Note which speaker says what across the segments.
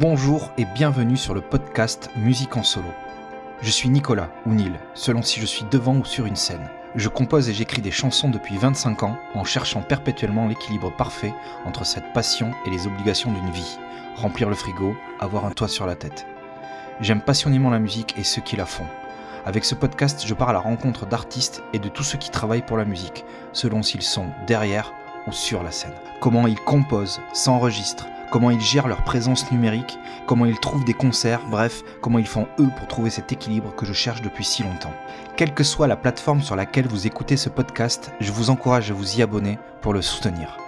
Speaker 1: Bonjour et bienvenue sur le podcast Musique en solo. Je suis Nicolas, ou Neil, selon si je suis devant ou sur une scène. Je compose et j'écris des chansons depuis 25 ans en cherchant perpétuellement l'équilibre parfait entre cette passion et les obligations d'une vie. Remplir le frigo, avoir un toit sur la tête. J'aime passionnément la musique et ceux qui la font. Avec ce podcast, je pars à la rencontre d'artistes et de tous ceux qui travaillent pour la musique, selon s'ils sont derrière ou sur la scène. Comment ils composent, s'enregistrent, comment ils gèrent leur présence numérique, comment ils trouvent des concerts, bref, comment ils font eux pour trouver cet équilibre que je cherche depuis si longtemps. Quelle que soit la plateforme sur laquelle vous écoutez ce podcast, je vous encourage à vous y abonner pour le soutenir.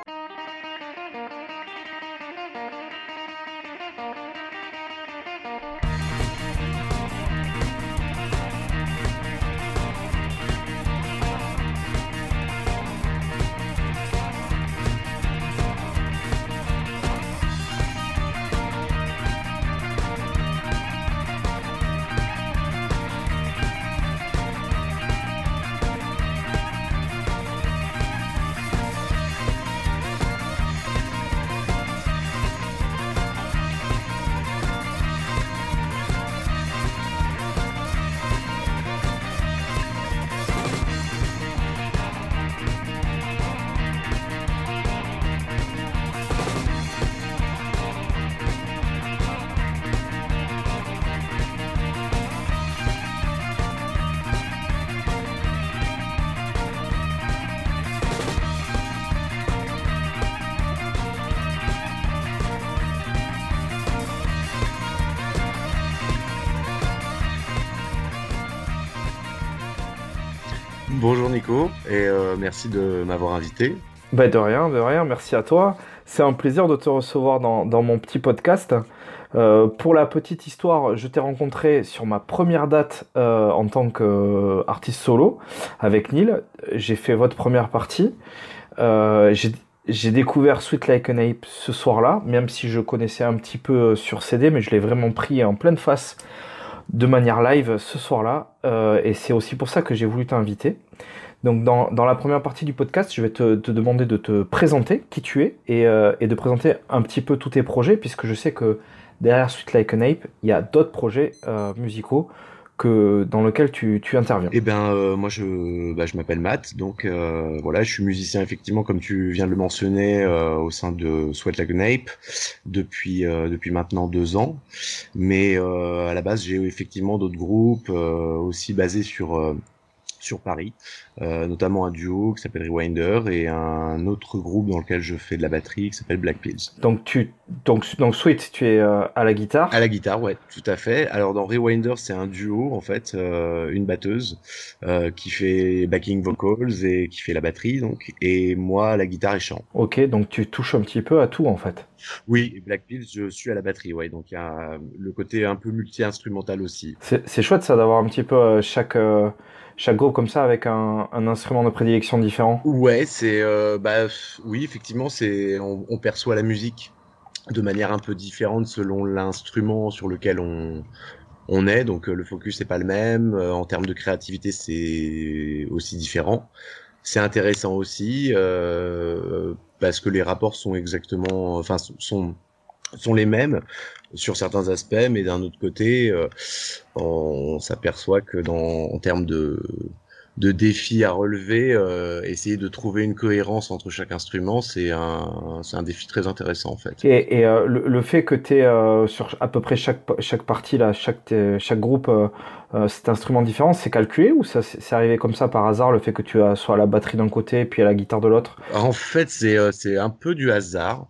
Speaker 2: Invité.
Speaker 3: Bah de rien, de rien, merci à toi. C'est un plaisir de te recevoir dans, mon petit podcast. Euh, pour la petite histoire, je t'ai rencontré sur ma première date euh, en tant qu'artiste solo avec Neil. J'ai fait votre première partie. Euh, j'ai découvert Sweet Like an Ape ce soir-là, même si je connaissais un petit peu sur CD, mais je l'ai vraiment pris en pleine face de manière live ce soir-là. Euh, et c'est aussi pour ça que j'ai voulu t'inviter. Donc dans, la première partie du podcast, je vais te, demander de te présenter qui tu es et, euh, et, de présenter un petit peu tous tes projets, puisque je sais que derrière Sweet Like an Ape, il y a d'autres projets euh, musicaux que dans lequel tu, tu interviens
Speaker 2: Eh bien, euh, moi, je, bah, je m'appelle Matt, donc voilà, je suis musicien effectivement, comme tu viens de le mentionner, au sein de Sweat Like an Ape depuis depuis maintenant deux ans. Mais à la base, j'ai effectivement d'autres groupes aussi basés sur sur Paris, euh, notamment un duo qui s'appelle Rewinder et un autre groupe dans lequel je fais de la batterie qui s'appelle Black Pills.
Speaker 3: Donc tu donc donc Sweet, tu es euh, à la guitare?
Speaker 2: À la guitare, ouais, tout à fait. Alors dans Rewinder, c'est un duo en fait, euh, une batteuse qui fait backing vocals et qui fait la batterie donc et moi la guitare et chant.
Speaker 3: OK, donc tu touches un petit peu à tout en fait.
Speaker 2: Oui, Black Pills, je suis à la batterie, ouais. Donc il y a le côté un peu multi-instrumental aussi.
Speaker 3: C'est chouette ça d'avoir un petit peu chaque chaque groupe comme ça avec un, instrument de prédilection différent
Speaker 2: Ouais, c'est euh, bah oui, effectivement, c'est on, perçoit la musique de manière un peu différente selon l'instrument sur lequel on on est. Donc le focus n'est pas le même. En termes de créativité, c'est aussi différent. C'est intéressant aussi euh, parce que les rapports sont exactement, enfin sont sont les mêmes sur certains aspects, mais d'un autre côté, euh, on, s'aperçoit que dans en termes de de défis à relever, euh, essayer de trouver une cohérence entre chaque instrument, c'est un, c'est un défi très intéressant en fait.
Speaker 3: Et, et euh, le, le, fait que tu euh, sur à peu près chaque, chaque partie, là, chaque, chaque groupe, cet instrument différent, c'est calculé ou ça c'est arrivé comme ça par hasard, le fait que tu as soit la batterie d'un côté puis à la guitare de l'autre?
Speaker 2: En fait, c'est c'est un peu du hasard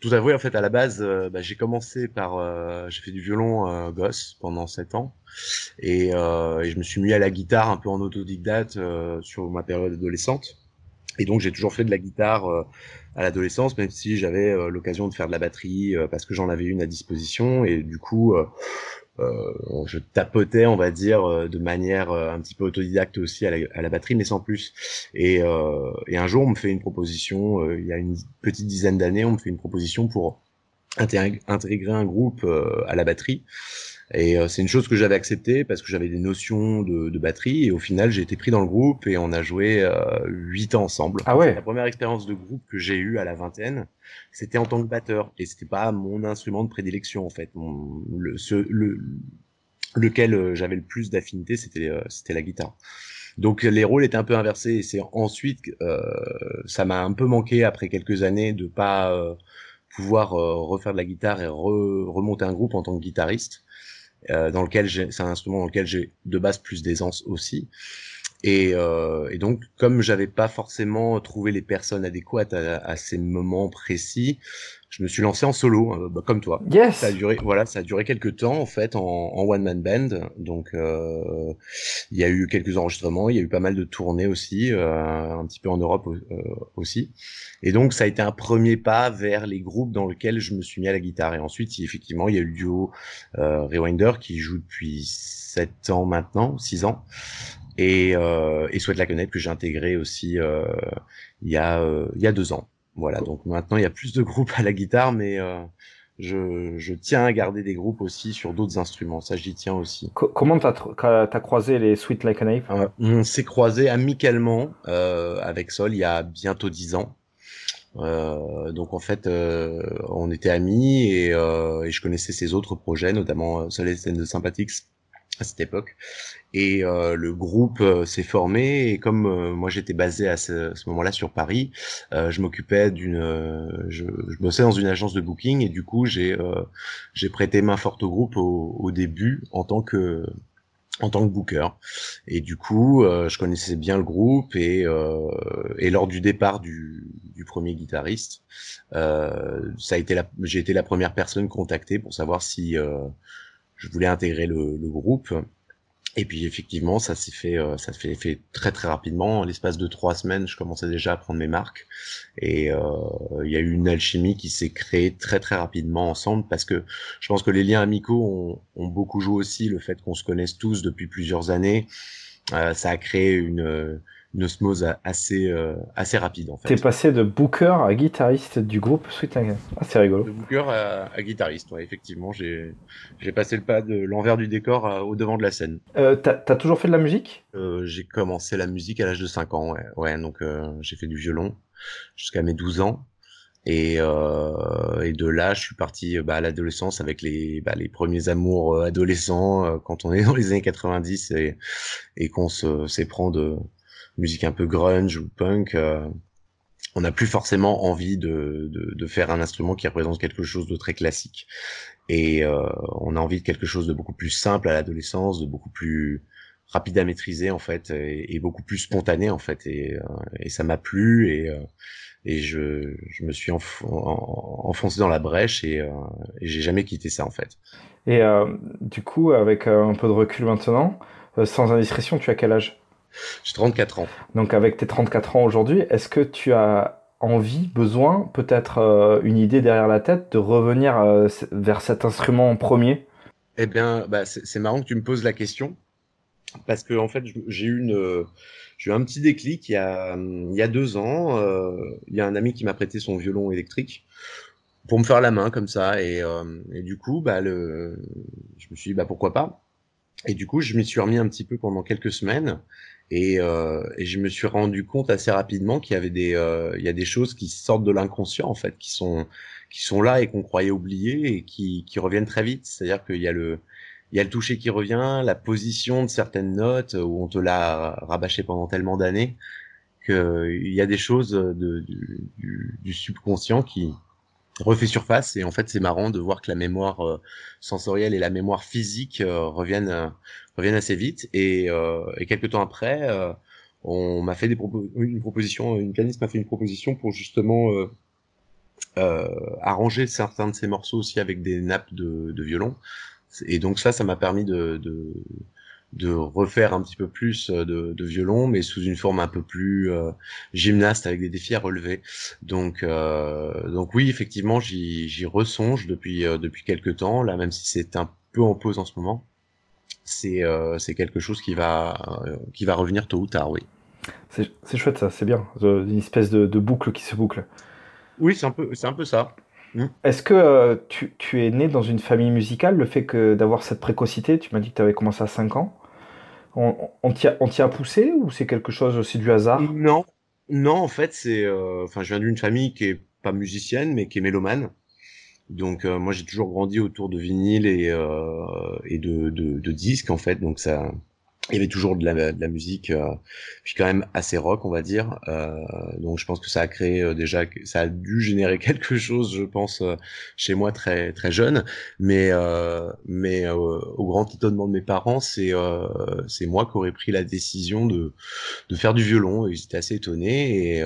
Speaker 2: tout avouer, en fait, à la base, euh, bah, j'ai commencé par, euh, j'ai fait du violon euh, gosse pendant sept ans, et, euh, et, je me suis mis à la guitare un peu en autodidacte euh, sur ma période adolescente. Et donc j'ai toujours fait de la guitare à l'adolescence, même si j'avais l'occasion de faire de la batterie parce que j'en avais une à disposition. Et du coup, je tapotais, on va dire, euh, de manière euh, un petit peu autodidacte aussi à la, à la batterie, mais sans plus. Et, et, un jour, on me fait une proposition, il y a une petite dizaine d'années, on me fait une proposition pour intégrer un groupe à la batterie. Et c'est une chose que j'avais acceptée parce que j'avais des notions de, de, batterie. Et au final, j'ai été pris dans le groupe et on a joué huit ans ensemble.
Speaker 3: Ah ouais.
Speaker 2: La première expérience de groupe que j'ai eue à la vingtaine, c'était en tant que batteur. Et c'était pas mon instrument de prédilection en fait. Mon, le, ce, le, lequel j'avais le plus d'affinité, c'était c'était la guitare. Donc les rôles étaient un peu inversés et c'est ensuite euh, ça m'a un peu manqué après quelques années de pas euh, pouvoir euh, refaire de la guitare et remonter un groupe en tant que guitariste euh, dans lequel c'est un instrument dans lequel j'ai de base plus d'aisance aussi. Et, euh, et, donc, comme j'avais pas forcément trouvé les personnes adéquates à, à, ces moments précis, je me suis lancé en solo, euh, bah, comme toi.
Speaker 3: Yes.
Speaker 2: Ça a duré, voilà, ça a duré quelques temps en fait en, en one man band. Donc, euh, il y a eu quelques enregistrements, il y a eu pas mal de tournées aussi, euh, un petit peu en Europe euh, aussi. Et donc, ça a été un premier pas vers les groupes dans lesquels je me suis mis à la guitare. Et ensuite, effectivement, il y a eu le duo Rewinder qui joue depuis 7 ans maintenant, 6 ans et, euh, et Souhaite la connaître que j'ai intégré aussi euh, il y a euh, il y a deux ans. Voilà, donc maintenant il y a plus de groupes à la guitare, mais euh, je, je, tiens à garder des groupes aussi sur d'autres instruments. Ça, j'y tiens aussi.
Speaker 3: comment t'as as croisé les Sweet Like a Knife
Speaker 2: euh, On s'est croisé amicalement euh, avec Sol il y a bientôt dix ans. Euh, donc en fait, euh, on était amis et, euh, et, je connaissais ses autres projets, notamment Sol et de Sympathics à cette époque. Et euh, le groupe euh, s'est formé et comme euh, moi j'étais basé à ce, ce moment-là sur Paris, euh, je m'occupais d'une, je, je, bossais dans une agence de booking et du coup j'ai j'ai prêté main forte au groupe au, au, début en tant que en tant que booker. Et du coup, je connaissais bien le groupe et, et lors du départ du, du premier guitariste, ça a été la, j'ai été la première personne contactée pour savoir si je voulais intégrer le, le groupe. Et puis effectivement, ça s'est fait, euh, ça s'est fait, très très rapidement. En l'espace de trois semaines, je commençais déjà à prendre mes marques. Et euh, il y a eu une alchimie qui s'est créée très très rapidement ensemble parce que je pense que les liens amicaux ont, ont beaucoup joué aussi. Le fait qu'on se connaisse tous depuis plusieurs années, euh, ça a créé une une osmose assez, euh, assez rapide en fait.
Speaker 3: T'es passé de booker à guitariste du groupe Sweet Ah, c'est rigolo.
Speaker 2: De booker à, à guitariste, ouais, effectivement. J'ai, j'ai passé le pas de l'envers du décor au devant de la scène.
Speaker 3: Euh, t'as, as toujours fait de la musique?
Speaker 2: Euh, J'ai commencé la musique à l'âge de 5 ans, ouais. ouais donc euh, j'ai fait du violon jusqu'à mes 12 ans. Et, euh, et, de là, je suis parti bah, à l'adolescence avec les, bah, les premiers amours adolescents quand on est dans les années 90 et, et qu'on se s'éprend de, musique un peu grunge ou punk, euh, on n'a plus forcément envie de, de, de, faire un instrument qui représente quelque chose de très classique. Et euh, on a envie de quelque chose de beaucoup plus simple à l'adolescence, de beaucoup plus rapide à maîtriser en fait, et, beaucoup plus spontané en fait. Et, euh, et ça m'a plu et, euh, et je, je me suis enfoncé dans la brèche et, euh, j'ai jamais quitté ça en fait.
Speaker 3: Et du coup, avec un peu de recul maintenant, sans indiscrétion, tu as quel âge?
Speaker 2: J'ai 34 ans.
Speaker 3: Donc avec tes 34 ans aujourd'hui, est-ce que tu as envie, besoin, peut-être euh, une idée derrière la tête de revenir euh, vers cet instrument en premier?
Speaker 2: Eh bien, bah, c'est marrant que tu me poses la question parce que en fait, j'ai eu une, j'ai eu un petit déclic il y a, il y a deux ans. Euh, il y a un ami qui m'a prêté son violon électrique pour me faire la main comme ça et, et du coup, bah, le, je me suis dit bah pourquoi pas? Et du coup, je m'y suis remis un petit peu pendant quelques semaines et, euh, et, je me suis rendu compte assez rapidement qu'il y avait des, euh, il y a des choses qui sortent de l'inconscient en fait, qui sont, qui sont là et qu'on croyait oublier et qui, qui reviennent très vite. C'est-à-dire qu'il y a le, il y a le toucher qui revient, la position de certaines notes où on te l'a rabâché pendant tellement d'années qu'il y a des choses de, du, du, subconscient qui refait surface et en fait c'est marrant de voir que la mémoire euh, sensorielle et la mémoire physique euh, reviennent reviennent assez vite. Et, euh, quelques temps après, euh, on m'a fait une proposition, une pianiste m'a fait une proposition pour justement euh, arranger certains de ces morceaux aussi avec des nappes de, violon. Et donc ça, ça m'a permis de, de, refaire un petit peu plus de, violon, mais sous une forme un peu plus euh, gymnaste avec des défis à relever. Donc, donc oui, effectivement, j'y ressonge depuis depuis quelques temps. Là, même si c'est un peu en pause en ce moment c'est euh, c'est quelque chose qui va euh, qui va revenir tôt ou tard, oui.
Speaker 3: C'est chouette ça, c'est bien, une espèce de, de, boucle qui se boucle.
Speaker 2: Oui, c'est un peu c'est un peu ça. Hmm.
Speaker 3: Est-ce que euh, tu, tu es né dans une famille musicale Le fait que d'avoir cette précocité, tu m'as dit que tu avais commencé à 5 ans. On, on t'y a, poussé ou c'est quelque chose aussi du hasard?
Speaker 2: Non, non, en fait, c'est, euh, enfin, je viens d'une famille qui est pas musicienne, mais qui est mélomane. Donc, euh, moi, j'ai toujours grandi autour de vinyle et, euh, et de, de, de disques, en fait. Donc, ça, il y avait toujours de la, de la musique, euh, puis quand même assez rock, on va dire. Euh, donc, je pense que ça a créé euh, déjà, ça a dû générer quelque chose, je pense, euh, chez moi très très jeune. Mais mais au grand étonnement de mes parents, c'est c'est moi qui aurais pris la décision de de faire du violon. Ils étaient assez étonnés. Et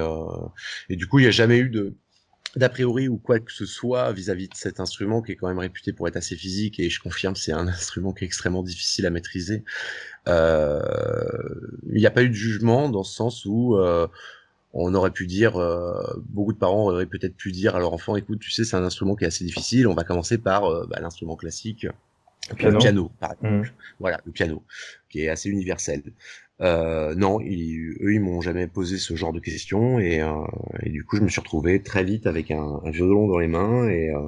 Speaker 2: et du coup, il n'y a jamais eu de d'a priori ou quoi que ce soit vis-à-vis de cet instrument qui est quand même réputé pour être assez physique et je confirme c'est un instrument qui est extrêmement difficile à maîtriser. Euh, Il n'y a pas eu de jugement dans ce sens où euh, on aurait pu dire, euh, beaucoup de parents auraient peut-être pu dire à leur enfant, écoute, tu sais, c'est un instrument qui est assez difficile, on va commencer par euh, bah, l'instrument classique, le piano, par exemple.
Speaker 3: Mhm.
Speaker 2: Voilà, le piano, qui est assez universel. Euh, non, ils, eux, ils m'ont jamais posé ce genre de questions et, euh, et du coup, je me suis retrouvé très vite avec un, un violon dans les mains et euh,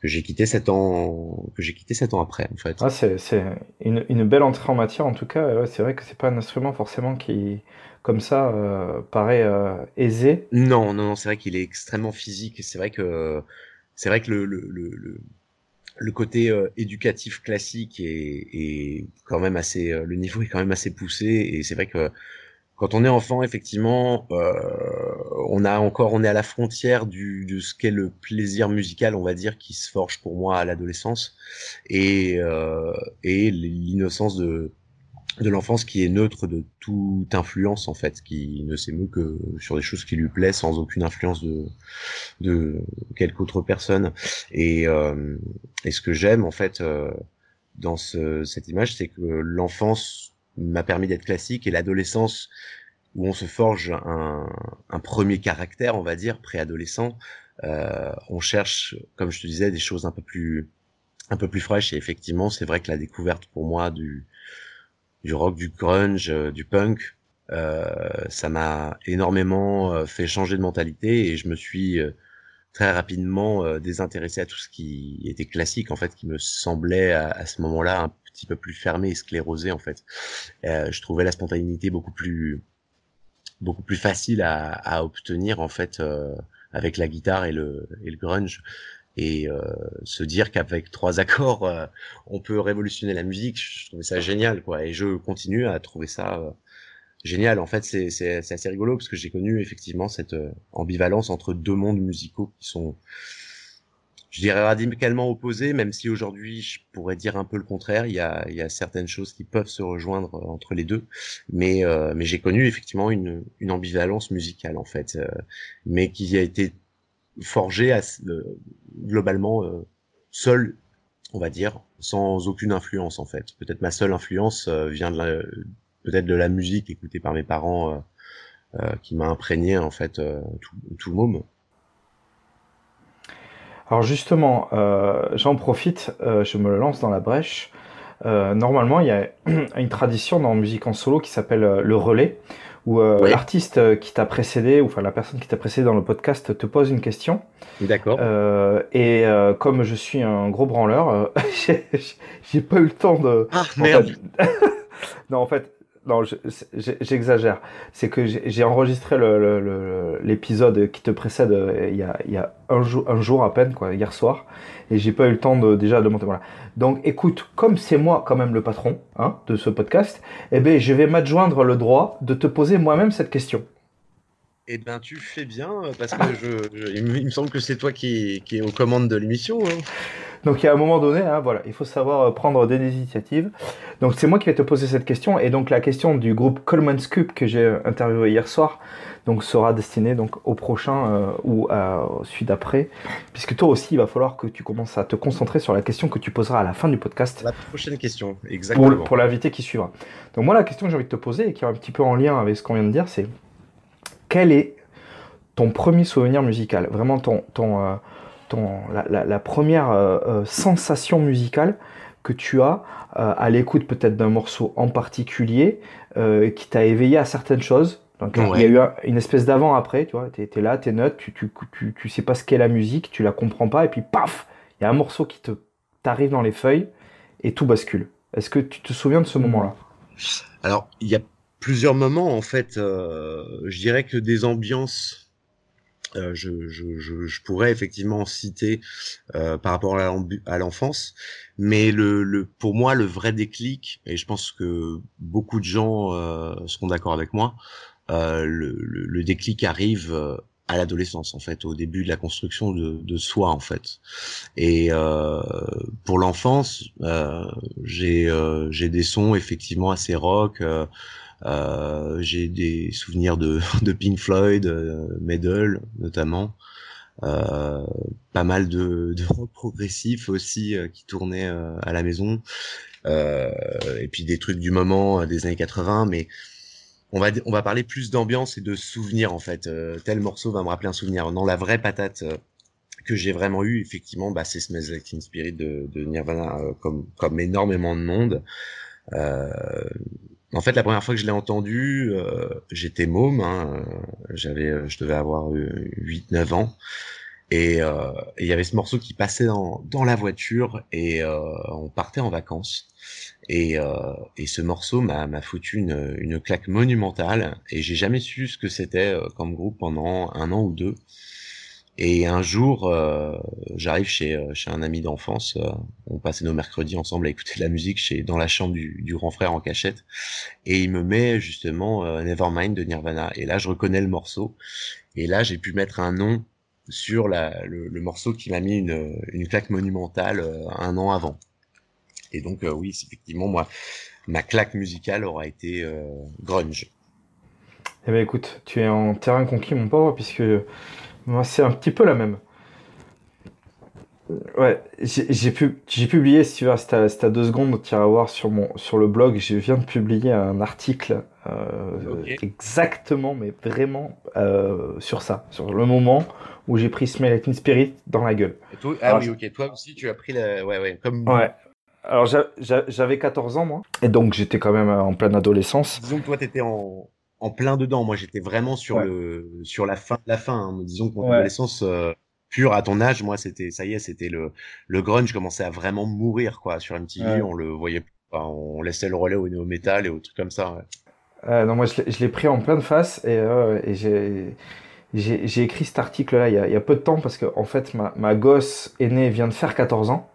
Speaker 2: que j'ai quitté sept ans, que j'ai quitté sept ans après, en fait.
Speaker 3: Ah, c'est, c'est une, une belle entrée en matière en tout cas. Ouais, c'est vrai que c'est pas un instrument forcément qui, comme ça, euh, paraît euh, aisé.
Speaker 2: Non, non, non, c'est vrai qu'il est extrêmement physique. C'est vrai que c'est vrai que le le le, le, le côté euh, éducatif classique est, est quand même assez, euh, le niveau est quand même assez poussé et c'est vrai que quand on est enfant, effectivement, euh, on a encore, on est à la frontière du, de ce qu'est le plaisir musical, on va dire, qui se forge pour moi à l'adolescence et euh, et l'innocence de de l'enfance qui est neutre de toute influence en fait, qui ne s'émeut que sur des choses qui lui plaisent sans aucune influence de de quelque autre personne. Et euh, et ce que j'aime en fait euh, dans ce, cette image, c'est que l'enfance m'a permis d'être classique et l'adolescence où on se forge un, un premier caractère, on va dire, préadolescent, euh, on cherche, comme je te disais, des choses un peu plus un peu plus fraîches. Et effectivement, c'est vrai que la découverte pour moi du du rock, du grunge, euh, du punk, euh, ça m'a énormément euh, fait changer de mentalité et je me suis très rapidement désintéressé à tout ce qui était classique en fait, qui me semblait à, ce moment-là un petit peu plus fermé et sclérosé en fait. Je trouvais la spontanéité beaucoup plus beaucoup plus facile à, à obtenir en fait euh, avec la guitare et le, et le grunge et euh, se dire qu'avec trois accords euh, on peut révolutionner la musique je trouvais ça génial quoi. Et je continue à trouver ça euh, génial. En fait c'est c'est assez rigolo parce que j'ai connu effectivement cette euh, ambivalence entre deux mondes musicaux qui sont je dirais radicalement opposés même si aujourd'hui je pourrais dire un peu le contraire. Il y a il y a certaines choses qui peuvent se rejoindre euh, entre les deux. Mais euh, mais j'ai connu effectivement une une ambivalence musicale en fait mais qui a été forgée à, euh, globalement euh, seul, on va dire, sans aucune influence en fait. Peut-être ma seule influence euh, vient de la, peut-être de la musique écoutée par mes parents, qui m'a imprégné en fait tout, le môme.
Speaker 3: Alors justement, j'en profite, je me lance dans la brèche. Normalement, il y a une tradition dans musique en solo qui s'appelle le relais, où euh,
Speaker 2: Oui.
Speaker 3: l'artiste euh, qui t'a précédé, ou enfin la personne qui t'a précédé dans le podcast, te pose une question.
Speaker 2: D'accord.
Speaker 3: Euh, et euh, comme je suis un gros branleur, euh, j'ai j'ai pas eu le temps de.
Speaker 2: ah
Speaker 3: en
Speaker 2: merde.
Speaker 3: fait- non, en fait, non, j'exagère. C'est que j'ai enregistré l'épisode qui te précède euh, il y a, un, jour, à peine, quoi, hier soir, et j'ai pas eu le temps de déjà de monter. Voilà. Donc, écoute, comme c'est moi quand même le patron hein, de ce podcast, eh ben, je vais m'adjoindre le droit de te poser moi-même cette question.
Speaker 2: Eh ben tu fais bien euh, parce que je, il, me, semble que c'est toi qui, qui est aux commandes de l'émission. hein.
Speaker 3: Donc, il y a un moment donné, hein, voilà, il faut savoir euh, prendre des initiatives. Donc, c'est moi qui vais te poser cette question, et donc la question du groupe Coleman Scoop que j'ai euh, interviewé hier soir, donc sera destinée donc au prochain euh, ou à, au celui d'après, puisque toi aussi, il va falloir que tu commences à te concentrer sur la question que tu poseras à la fin du podcast.
Speaker 2: La prochaine question, exactement.
Speaker 3: pour, pour l'invité qui suivra. Donc moi, la question que j'ai envie de te poser, et qui est un petit peu en lien avec ce qu'on vient de dire, c'est quel est ton premier souvenir musical? Vraiment ton, ton, euh, ton, la, la- la première euh, euh, sensation musicale que tu as euh, à l'écoute peut-être d'un morceau en particulier euh, qui t'a éveillé à certaines choses Il y a eu une espèce d'avant-après, tu vois. Tu es, là, tu es neutre, tu, tu, tu, tu sais pas ce qu'est la musique, tu la comprends pas, et puis paf, il y a un morceau qui te t'arrive dans les feuilles et tout bascule. Est-ce que tu te souviens de ce moment-là?
Speaker 2: Alors, il y a plusieurs moments, en fait. Euh, je dirais que des ambiances euh, je, je, je, pourrais effectivement citer euh, par rapport à l'enfance, mais le, le, pour moi le vrai déclic, et je pense que beaucoup de gens euh, seront d'accord avec moi, le, le, déclic arrive à l'adolescence en fait, au début de la construction de, de soi en fait. Et euh, pour l'enfance, euh, euh, j'ai des sons effectivement assez rock. Euh, j'ai des souvenirs de, de Pink Floyd, euh, Metal notamment. Euh, pas mal de, de rock progressif aussi euh, qui tournait à la maison. et puis des trucs du moment des années 80, mais on va on va parler plus d'ambiance et de souvenirs en fait. tel morceau va me rappeler un souvenir. Non, la vraie patate que j'ai vraiment eu effectivement, bah, c'est Smells Like Teen Spirit de, de Nirvana, comme comme énormément de monde. Euh, en fait, la première fois que je l'ai entendu, euh, j'étais môme, hein, euh, j'avais, euh, je devais avoir 8-9 ans, et il y avait ce morceau qui passait dans, dans la voiture, et on partait en vacances. Et, et ce morceau m'a foutu une, une claque monumentale, et j'ai jamais su ce que c'était comme groupe pendant un an ou deux. Et un jour, euh, j'arrive chez, euh, chez un ami d'enfance. Euh, on passait nos mercredis ensemble à écouter de la musique chez, dans la chambre du, du grand frère en cachette. Et il me met justement Nevermind de Nirvana. Et là, je reconnais le morceau. Et là, j'ai pu mettre un nom sur la, le, le morceau qui m'a mis une, une claque monumentale un an avant. Et donc, oui, effectivement, moi, ma claque musicale aura été grunge.
Speaker 3: Eh ben écoute, tu es en terrain conquis, mon pauvre, puisque c'est un petit peu la même. Ouais, j'ai pu, publié, si tu veux, c'était à, deux secondes, tu iras voir sur, mon, sur le blog, je viens de publier un article euh, exactement, mais vraiment euh, sur ça, sur le moment où j'ai pris Smell Like Spirit dans la gueule.
Speaker 2: ah oui, ok, toi aussi tu as pris la. Ouais, ouais, comme.
Speaker 3: Ouais. Alors j'avais 14 ans, moi, et donc j'étais quand même en pleine adolescence.
Speaker 2: Disons que toi, t'étais en, en plein dedans. Moi, j'étais vraiment sur le sur la fin la fin. Hein. Disons que mon adolescence euh, pure à ton âge, moi, c'était ça y est, c'était le le grunge commençait à vraiment mourir quoi. Sur MTV, on le voyait pas, on laissait le relais au néo métal et aux trucs comme ça.
Speaker 3: non, moi, je l'ai pris en pleine face et, euh, et j'ai j'ai écrit cet article-là il, y a peu de temps parce que en fait, ma, ma gosse aînée vient de faire 14 ans.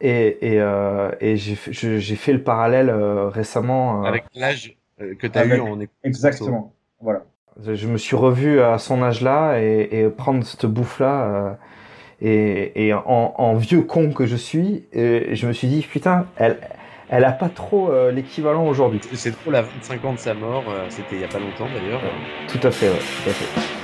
Speaker 3: Et, et, euh, et j'ai fait le parallèle récemment.
Speaker 2: Avec l'âge euh, que tu as eu en
Speaker 3: Exactement. Voilà. Je me suis revu à son âge-là et, prendre cette bouffe-là. Euh, et, et en, vieux con que je suis, et je me suis dit, putain, elle, elle a pas trop euh, l'équivalent aujourd'hui.
Speaker 2: C'est trop la 25 ans de sa mort, c'était il y a pas longtemps d'ailleurs.
Speaker 3: Tout à fait, ouais, tout à fait.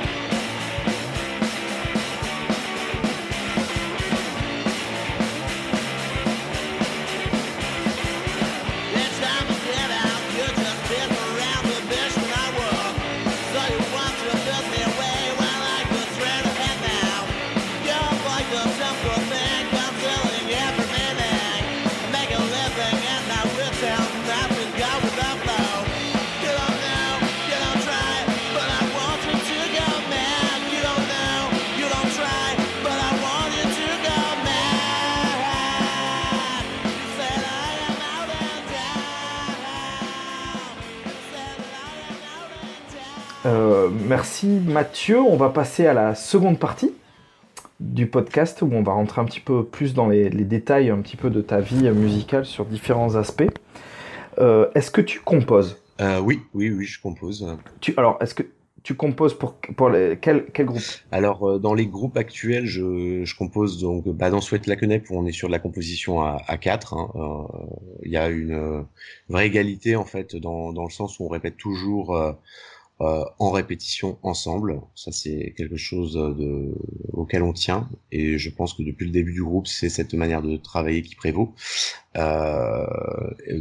Speaker 3: Mathieu. On va passer à la seconde partie du podcast où on va rentrer un petit peu plus dans les, détails un petit peu de ta vie musicale sur différents aspects. Euh, est-ce que tu composes?
Speaker 2: Euh, Oui, oui, oui, je compose.
Speaker 3: Tu, alors, est-ce que tu composes pour, pour quel, quel groupe?
Speaker 2: Alors, euh, dans les groupes actuels, je, je compose donc bah, dans Souhaite la Quenep où on est sur de la composition à, à 4. Hein. Il y a une vraie égalité en fait dans, dans le sens où on répète toujours euh, en répétition ensemble. Ça, c'est quelque chose de, auquel on tient. Et je pense que depuis le début du groupe, c'est cette manière de travailler qui prévaut. Euh,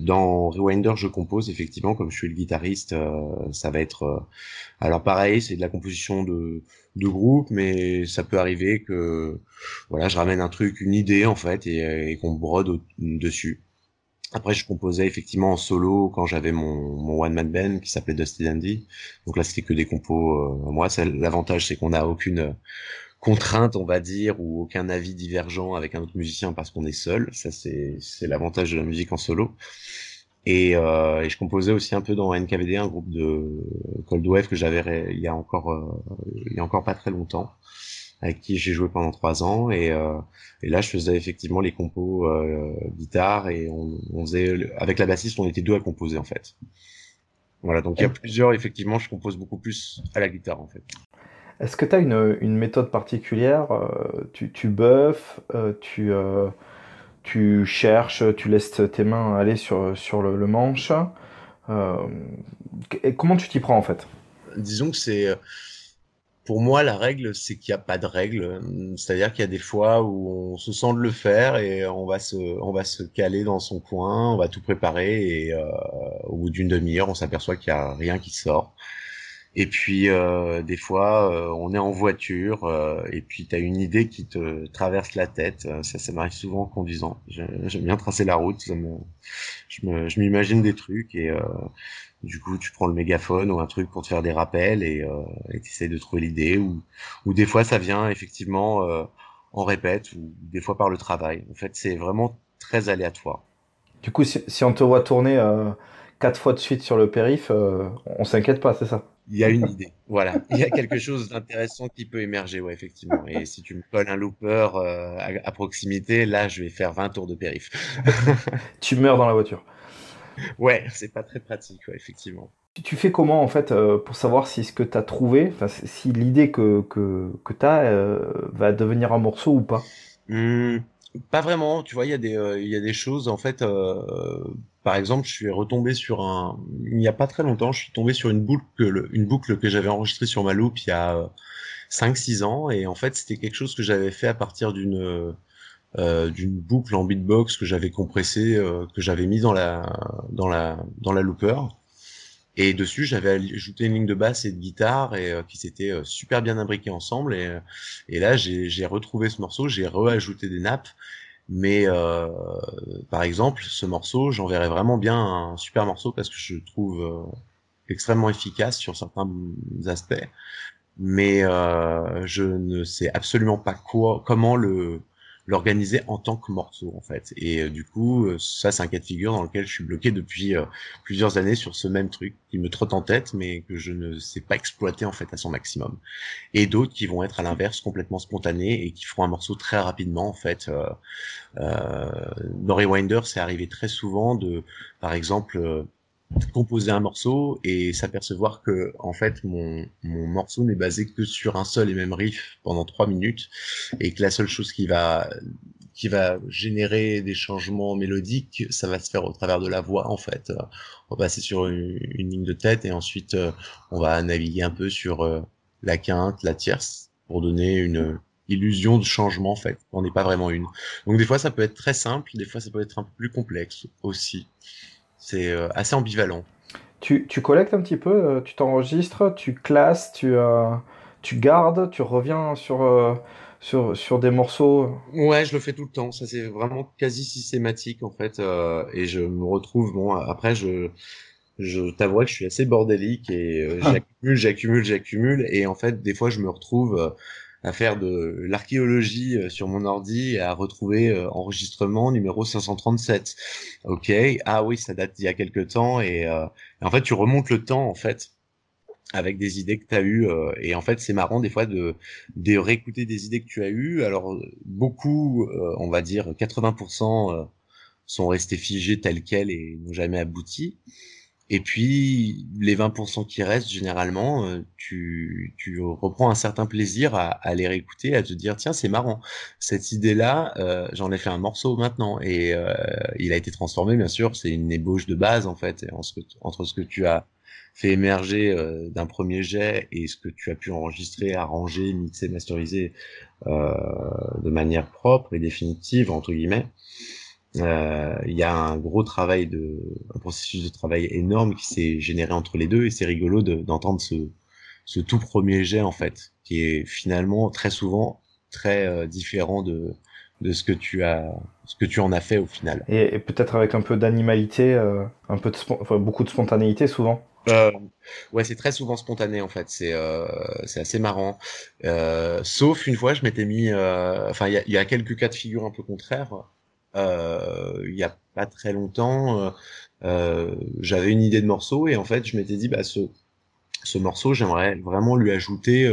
Speaker 2: dans Rewinder, je compose effectivement, comme je suis le guitariste, euh, ça va être. Euh, alors pareil, c'est de la composition de, de groupe, mais ça peut arriver que voilà, je ramène un truc, une idée en fait, et, et qu'on brode dessus. Après, je composais effectivement en solo quand j'avais mon, mon one man band qui s'appelait Dusty Dandy. Donc là, c'était que des compos. Euh, moi, l'avantage, c'est qu'on n'a aucune contrainte, on va dire, ou aucun avis divergent avec un autre musicien parce qu'on est seul. Ça, c'est l'avantage de la musique en solo. Et, euh, et, je composais aussi un peu dans NKVD, un groupe de Cold Wave que j'avais il y a encore euh, il y a encore pas très longtemps, avec qui j'ai joué pendant trois ans. Et, euh, et, là, je faisais effectivement les compos euh, guitare et on, on, faisait avec la bassiste, on était deux à composer en fait. Voilà, donc il y a plusieurs. Effectivement, je compose beaucoup plus à la guitare en fait.
Speaker 3: Est-ce que tu as une, une, méthode particulière euh, Tu, tu buffes, tu tu cherches, tu laisses tes mains aller sur, sur le, manche. Euh, comment tu t'y prends en fait?
Speaker 2: Disons que c'est. Pour moi, la règle, c'est qu'il n'y a pas de règle. C'est-à-dire qu'il y a des fois où on se sent de le faire et on va se, on va se caler dans son coin, on va tout préparer et euh, au bout d'une demi-heure, on s'aperçoit qu'il n'y a rien qui sort. Et puis euh, des fois, euh, on est en voiture euh, et puis tu as une idée qui te traverse la tête. Ça, ça m'arrive souvent en conduisant. J'aime bien tracer la route. Ça me, je m'imagine des trucs et du coup, tu prends le mégaphone ou un truc pour te faire des rappels et tu essaies de trouver l'idée. Ou, ou des fois, ça vient effectivement en répète ou des fois par le travail. En fait, c'est vraiment très aléatoire.
Speaker 3: Du coup, si, si on te voit tourner quatre fois de suite sur le périph, on s'inquiète pas, c'est ça?
Speaker 2: Il y a une idée. Voilà, il y a quelque chose d'intéressant qui peut émerger, ouais, effectivement. Et si tu me colles un looper euh, à, proximité, là, je vais faire 20 tours de périph.
Speaker 3: tu meurs dans la voiture.
Speaker 2: Ouais, c'est pas très pratique, ouais, effectivement.
Speaker 3: Tu fais comment, en fait, euh, pour savoir si ce que tu as trouvé, si l'idée que, que, que tu as euh, va devenir un morceau ou pas?
Speaker 2: Mmh, Pas vraiment, tu vois, il y, a des, il y a des choses, en fait, par exemple, je suis retombé sur un, il n'y a pas très longtemps, je suis tombé sur une boucle, une boucle que j'avais enregistrée sur ma loupe il y a 5-6 ans, et en fait, c'était quelque chose que j'avais fait à partir d'une euh, d'une boucle en beatbox que j'avais compressée, euh, que j'avais mis dans la dans la dans la looper. Et dessus, j'avais ajouté une ligne de basse et de guitare et euh, qui s'étaient euh, super bien imbriqués ensemble. Et, et là, j'ai retrouvé ce morceau, j'ai reajouté des nappes mais par exemple, ce morceau, j'enverrais vraiment bien un super morceau parce que je trouve extrêmement efficace sur certains aspects. Mais euh, je ne sais absolument pas quoi, comment le l'organiser en tant que morceau en fait. Et euh, du coup, euh, ça c'est un cas de figure dans lequel je suis bloqué depuis euh, plusieurs années sur ce même truc qui me trotte en tête, mais que je ne sais pas exploiter en fait à son maximum. Et d'autres qui vont être à l'inverse complètement spontanés et qui feront un morceau très rapidement en fait. Euh, dans Rewinder, c'est arrivé très souvent de, par exemple composer un morceau et s'apercevoir que en fait mon, mon morceau n'est basé que sur un seul et même riff pendant trois minutes et que la seule chose qui va qui va générer des changements mélodiques, ça va se faire au travers de la voix en fait. On va passer sur une, ligne de tête et ensuite euh, on va naviguer un peu sur euh, la quinte, la tierce pour donner une illusion de changement en fait. On n'est pas vraiment une. Donc des fois ça peut être très simple, des fois ça peut être un peu plus complexe aussi. C'est euh, assez ambivalent.
Speaker 3: Tu, tu, collectes un petit peu, euh, tu t'enregistres, tu classes, tu, euh, tu gardes, tu reviens sur, sur, sur des morceaux
Speaker 2: Ouais, je le fais tout le temps. Ça, c'est vraiment quasi systématique, en fait. et je me retrouve, bon, après, je, je t'avoue que je suis assez bordélique et ah. j'accumule, j'accumule, j'accumule. Et en fait, des fois, je me retrouve à faire de l'archéologie euh, sur mon ordi et à retrouver euh, enregistrement numéro 537. Ok, ah oui, ça date d'il y a quelques temps et, euh, en fait tu remontes le temps en fait avec des idées que tu as eues et en fait c'est marrant des fois de, de réécouter des idées que tu as eues. Alors beaucoup, on va dire 80% sont restés figés tels quels et n'ont jamais abouti. Et puis, les 20% qui restent, généralement, euh, tu, tu reprends un certain plaisir à, à les réécouter, à te dire, tiens, c'est marrant, cette idée-là, euh, j'en ai fait un morceau maintenant. Et euh, il a été transformé, bien sûr, c'est une ébauche de base, en fait, entre ce que tu as fait émerger d'un premier jet et ce que tu as pu enregistrer, arranger, mixer, masteriser de manière propre et définitive, entre guillemets. Euh, il y a un gros travail de, un processus de travail énorme qui s'est généré entre les deux et c'est rigolo d'entendre ce, ce tout premier jet en fait, qui est finalement très souvent très euh, différent de de ce que tu as, ce que tu en as fait au final.
Speaker 3: Et, peut-être avec un peu d'animalité, euh, un peu de enfin, beaucoup de spontanéité souvent.
Speaker 2: Euh, ouais, c'est très souvent spontané en fait. C'est euh, c'est assez marrant. Euh, sauf une fois, je m'étais mis. euh, Enfin, il y y a quelques cas de figure un peu contraires. Euh, Il y a pas très longtemps, euh, euh, j'avais une idée de morceau et en fait, je m'étais dit, bah ce ce morceau, j'aimerais vraiment lui ajouter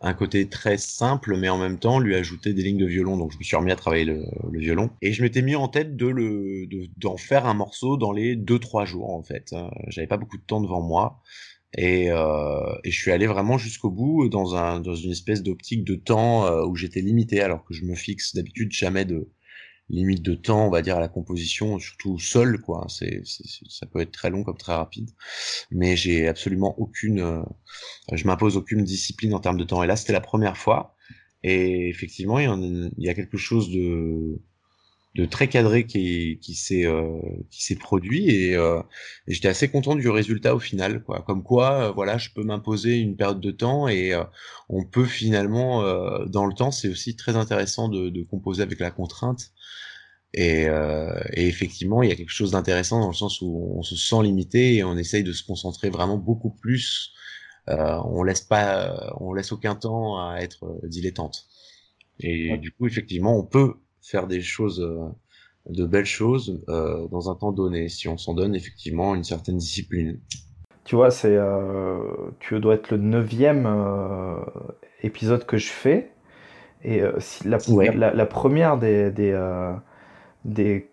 Speaker 2: un côté très simple, mais en même temps lui ajouter des lignes de violon. Donc je me suis remis à travailler le, violon et je m'étais mis en tête de le de- d'en faire un morceau dans les deux trois jours en fait. J'avais pas beaucoup de temps devant moi et, je suis allé vraiment jusqu'au bout dans un dans une espèce d'optique de temps où j'étais limité alors que je me fixe d'habitude jamais de limite de temps, on va dire, à la composition, surtout seul, quoi. C'est, ça peut être très long comme très rapide. Mais j'ai absolument aucune, euh, je m'impose aucune discipline en termes de temps. Et là, c'était la première fois. Et effectivement, il y a quelque chose de, de très cadré qui, qui s'est, euh, qui s'est produit. Et, euh, et j'étais assez content du résultat au final, quoi. Comme quoi, euh, voilà, je peux m'imposer une période de temps et on peut finalement, dans le temps, c'est aussi très intéressant de, de composer avec la contrainte. Et, et effectivement, il y a quelque chose d'intéressant dans le sens où on se sent limité et on essaye de se concentrer vraiment beaucoup plus. On laisse pas, on laisse aucun temps à être dilettante. Et
Speaker 4: Ouais.
Speaker 2: du coup, effectivement, on peut faire des choses, euh, de belles choses euh, dans un temps donné, si on s'en donne effectivement une certaine discipline.
Speaker 3: Tu vois, c'est, euh, tu dois être le neuvième épisode que je fais. Et si la,
Speaker 2: Ouais.
Speaker 3: la, la première des, des, des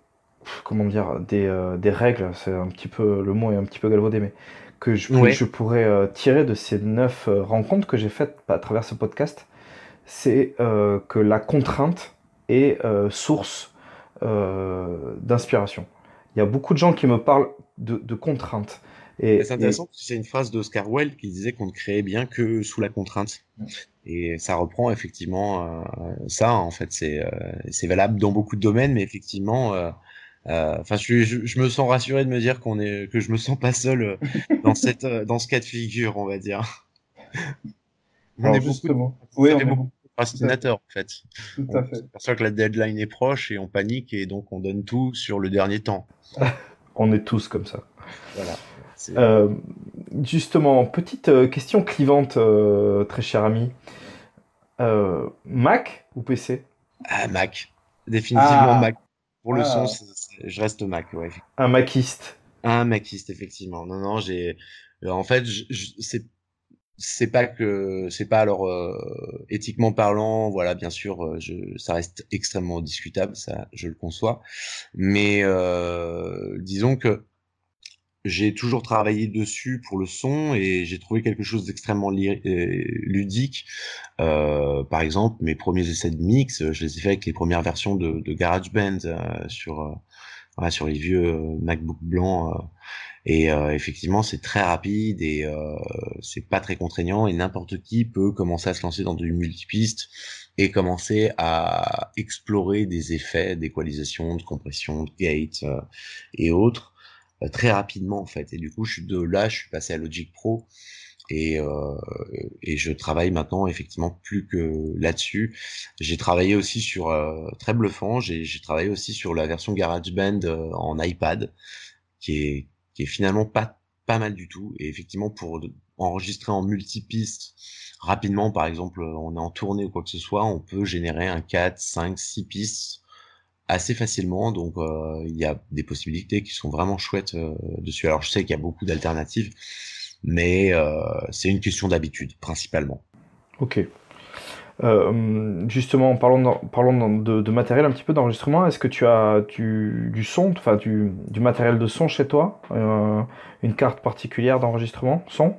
Speaker 3: comment dire des, euh, des règles, c'est un petit peu le mot est un petit peu galvaudé, mais que je, je pourrais euh, tirer de ces neuf euh, rencontres que j'ai faites à travers ce podcast, c'est que la contrainte est euh, source euh, d'inspiration. Il y a beaucoup de gens qui me parlent de, de contraintes. Et,
Speaker 2: C'est intéressant parce que c'est une phrase d'Oscar Wilde qui disait qu'on ne créait bien que sous la contrainte. Et ça reprend effectivement euh, ça, en fait, c'est euh, c'est valable dans beaucoup de domaines, mais effectivement, euh, euh, enfin, je, je, je me sens rassuré de me dire qu'on est, que je me sens pas seul euh, dans cette, euh, dans ce cas de figure, on va dire. On
Speaker 4: Alors,
Speaker 2: est beaucoup,
Speaker 4: justement. Oui, on est
Speaker 2: beaucoup de procrastinateurs, en fait.
Speaker 4: tout à
Speaker 2: On
Speaker 4: fait.
Speaker 2: s'aperçoit que la deadline est proche et on panique et donc on donne tout sur le dernier temps.
Speaker 3: on est tous comme ça.
Speaker 2: Voilà.
Speaker 3: Euh, justement, petite euh, question clivante, euh, très cher ami. Euh, Mac ou PC?
Speaker 2: Ah, Mac. Définitivement
Speaker 4: Ah.
Speaker 2: Mac. Pour le
Speaker 4: Ah.
Speaker 2: son, c'est- c'est- je reste Mac, ouais.
Speaker 3: Un Maciste.
Speaker 2: Un Maciste, effectivement. Non, non, j'ai. En fait, je, je- c'est c'est pas que c'est pas alors euh, éthiquement parlant, voilà, bien sûr, euh, je, ça reste extrêmement discutable, ça, je le conçois. Mais euh, disons que j'ai toujours travaillé dessus pour le son et j'ai trouvé quelque chose d'extrêmement euh, ludique. Euh, par exemple, mes premiers essais de mix, euh, je les ai fait avec les premières versions de, de GarageBand sur sur les vieux MacBook blancs. Et euh, effectivement, c'est très rapide et euh, c'est pas très contraignant et n'importe qui peut commencer à se lancer dans du multipiste et commencer à explorer des effets d'équalisation, de compression, de gate euh, et autres euh, très rapidement en fait. Et du coup, je suis de là, je suis passé à Logic Pro et euh, et je travaille maintenant effectivement plus que là-dessus. J'ai travaillé aussi sur euh, très bluffant. J'ai j'ai travaillé aussi sur la version GarageBand euh, en iPad qui est qui est finalement pas pas mal du tout. Et effectivement, pour enregistrer en multipiste rapidement, par exemple, on est en tournée ou quoi que ce soit, on peut générer un 4, 5, 6 pistes assez facilement. Donc, euh, il y a des possibilités qui sont vraiment chouettes euh, dessus. Alors, je sais qu'il y a beaucoup d'alternatives, mais euh, c'est une question d'habitude, principalement.
Speaker 3: Ok. Euh, justement, parlons, de, de matériel un petit peu d'enregistrement. Est-ce que tu as du, du son, enfin du, du matériel de son chez toi? Euh, une carte particulière d'enregistrement, son?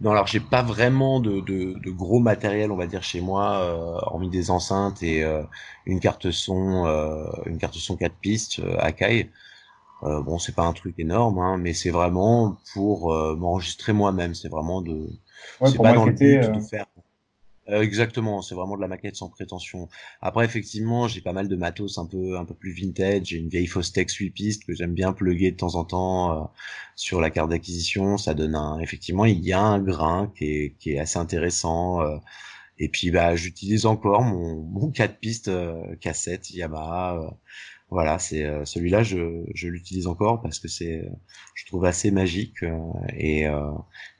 Speaker 2: Non, alors j'ai pas vraiment de, de, de gros matériel, on va dire, chez moi, euh, hormis des enceintes et euh, une carte son, euh, une carte son 4 pistes euh, Akai. Euh, bon, c'est pas un truc énorme, hein, mais c'est vraiment pour euh, m'enregistrer moi-même. C'est vraiment de,
Speaker 4: Ouais,
Speaker 2: c'est
Speaker 4: pour
Speaker 2: pas dans le but
Speaker 4: euh,
Speaker 2: de faire. Euh, exactement, c'est vraiment de la maquette sans prétention. Après, effectivement, j'ai pas mal de matos un peu, un peu plus vintage. J'ai une vieille Fostex 8 pistes que j'aime bien plugger de temps en temps euh, sur la carte d'acquisition. Ça donne un, effectivement, il y a un grain qui est, qui est assez intéressant. euh, Et puis bah j'utilise encore mon, mon 4 pistes cassette Yamaha voilà, c'est euh, celui-là, je, je l'utilise encore parce que c'est, je trouve assez magique euh, et, euh,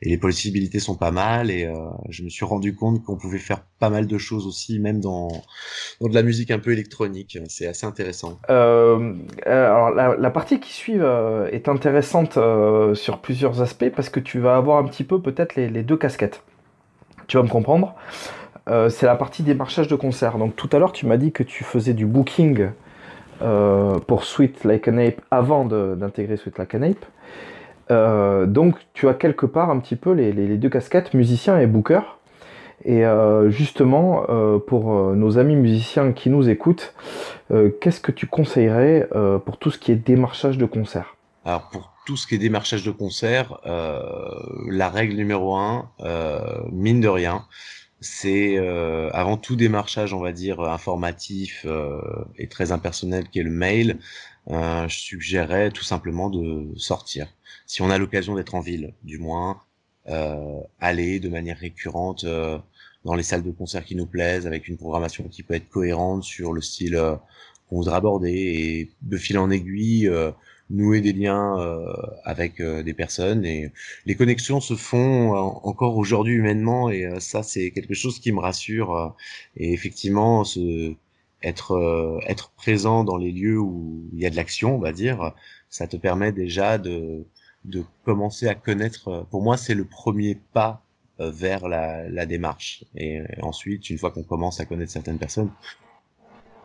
Speaker 2: et, les possibilités sont pas mal et je me suis rendu compte qu'on pouvait faire pas mal de choses aussi, même dans, dans de la musique un peu électronique. C'est assez intéressant.
Speaker 3: alors la, la, partie qui suit est intéressante sur plusieurs aspects parce que tu vas avoir un petit peu peut-être les, les deux casquettes. Tu vas me comprendre. c'est la partie démarchage de concert. Donc tout à l'heure, tu m'as dit que tu faisais du booking euh, pour Sweet Like an Ape avant d'intégrer Sweet Like an Ape. Euh, donc tu as quelque part un petit peu les, deux casquettes, musicien et booker. Et euh, justement, pour nos amis musiciens qui nous écoutent, qu'est-ce que tu conseillerais pour tout ce qui est démarchage de concert?
Speaker 2: Alors pour tout ce qui est démarchage de concert, la règle numéro un, mine de rien, c'est euh, avant tout démarchage, on va dire, informatif euh, et très impersonnel qui est le mail. Euh, je suggérerais tout simplement de sortir. Si on a l'occasion d'être en ville, du moins, aller de manière récurrente dans les salles de concert qui nous plaisent, avec une programmation qui peut être cohérente sur le style qu'on voudra aborder, et de fil en aiguille, nouer des liens euh, avec euh, des personnes. Et les connexions se font euh, encore aujourd'hui humainement. Et ça c'est quelque chose qui me rassure et effectivement se être être présent dans les lieux où il y a de l'action on va dire ça te permet déjà de de commencer à connaître pour moi c'est le premier pas vers la, la démarche. Et ensuite une fois qu'on commence à connaître certaines personnes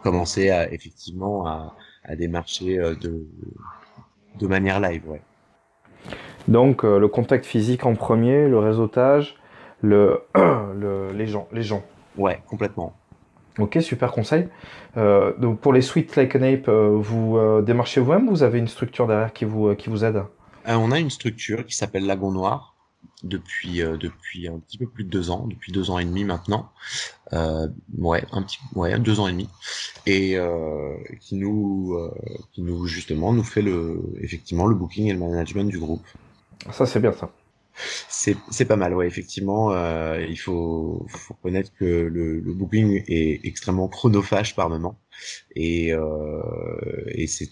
Speaker 2: commencer à effectivement à, à démarcher de de manière live, ouais.
Speaker 3: Donc euh, le contact physique en premier, le réseautage, le, les gens, les gens.
Speaker 2: Ouais, complètement.
Speaker 3: Ok, super conseil. Euh, donc pour les suites Like an Ape, euh, vous démarchez vous-même ou vous avez une structure derrière qui vous, qui vous aide?
Speaker 2: On a une structure qui s'appelle Lagon Noir depuis depuis un petit peu plus de deux ans, depuis deux ans et demi maintenant. ouais, un petit ouais deux ans et demi et euh, qui nous euh, qui nous justement nous fait le effectivement le booking et le management du groupe.
Speaker 3: Ça c'est bien ça.
Speaker 2: C'est c'est pas mal ouais effectivement euh, il faut faut reconnaître que le, le booking est extrêmement chronophage par moment et euh, et c'est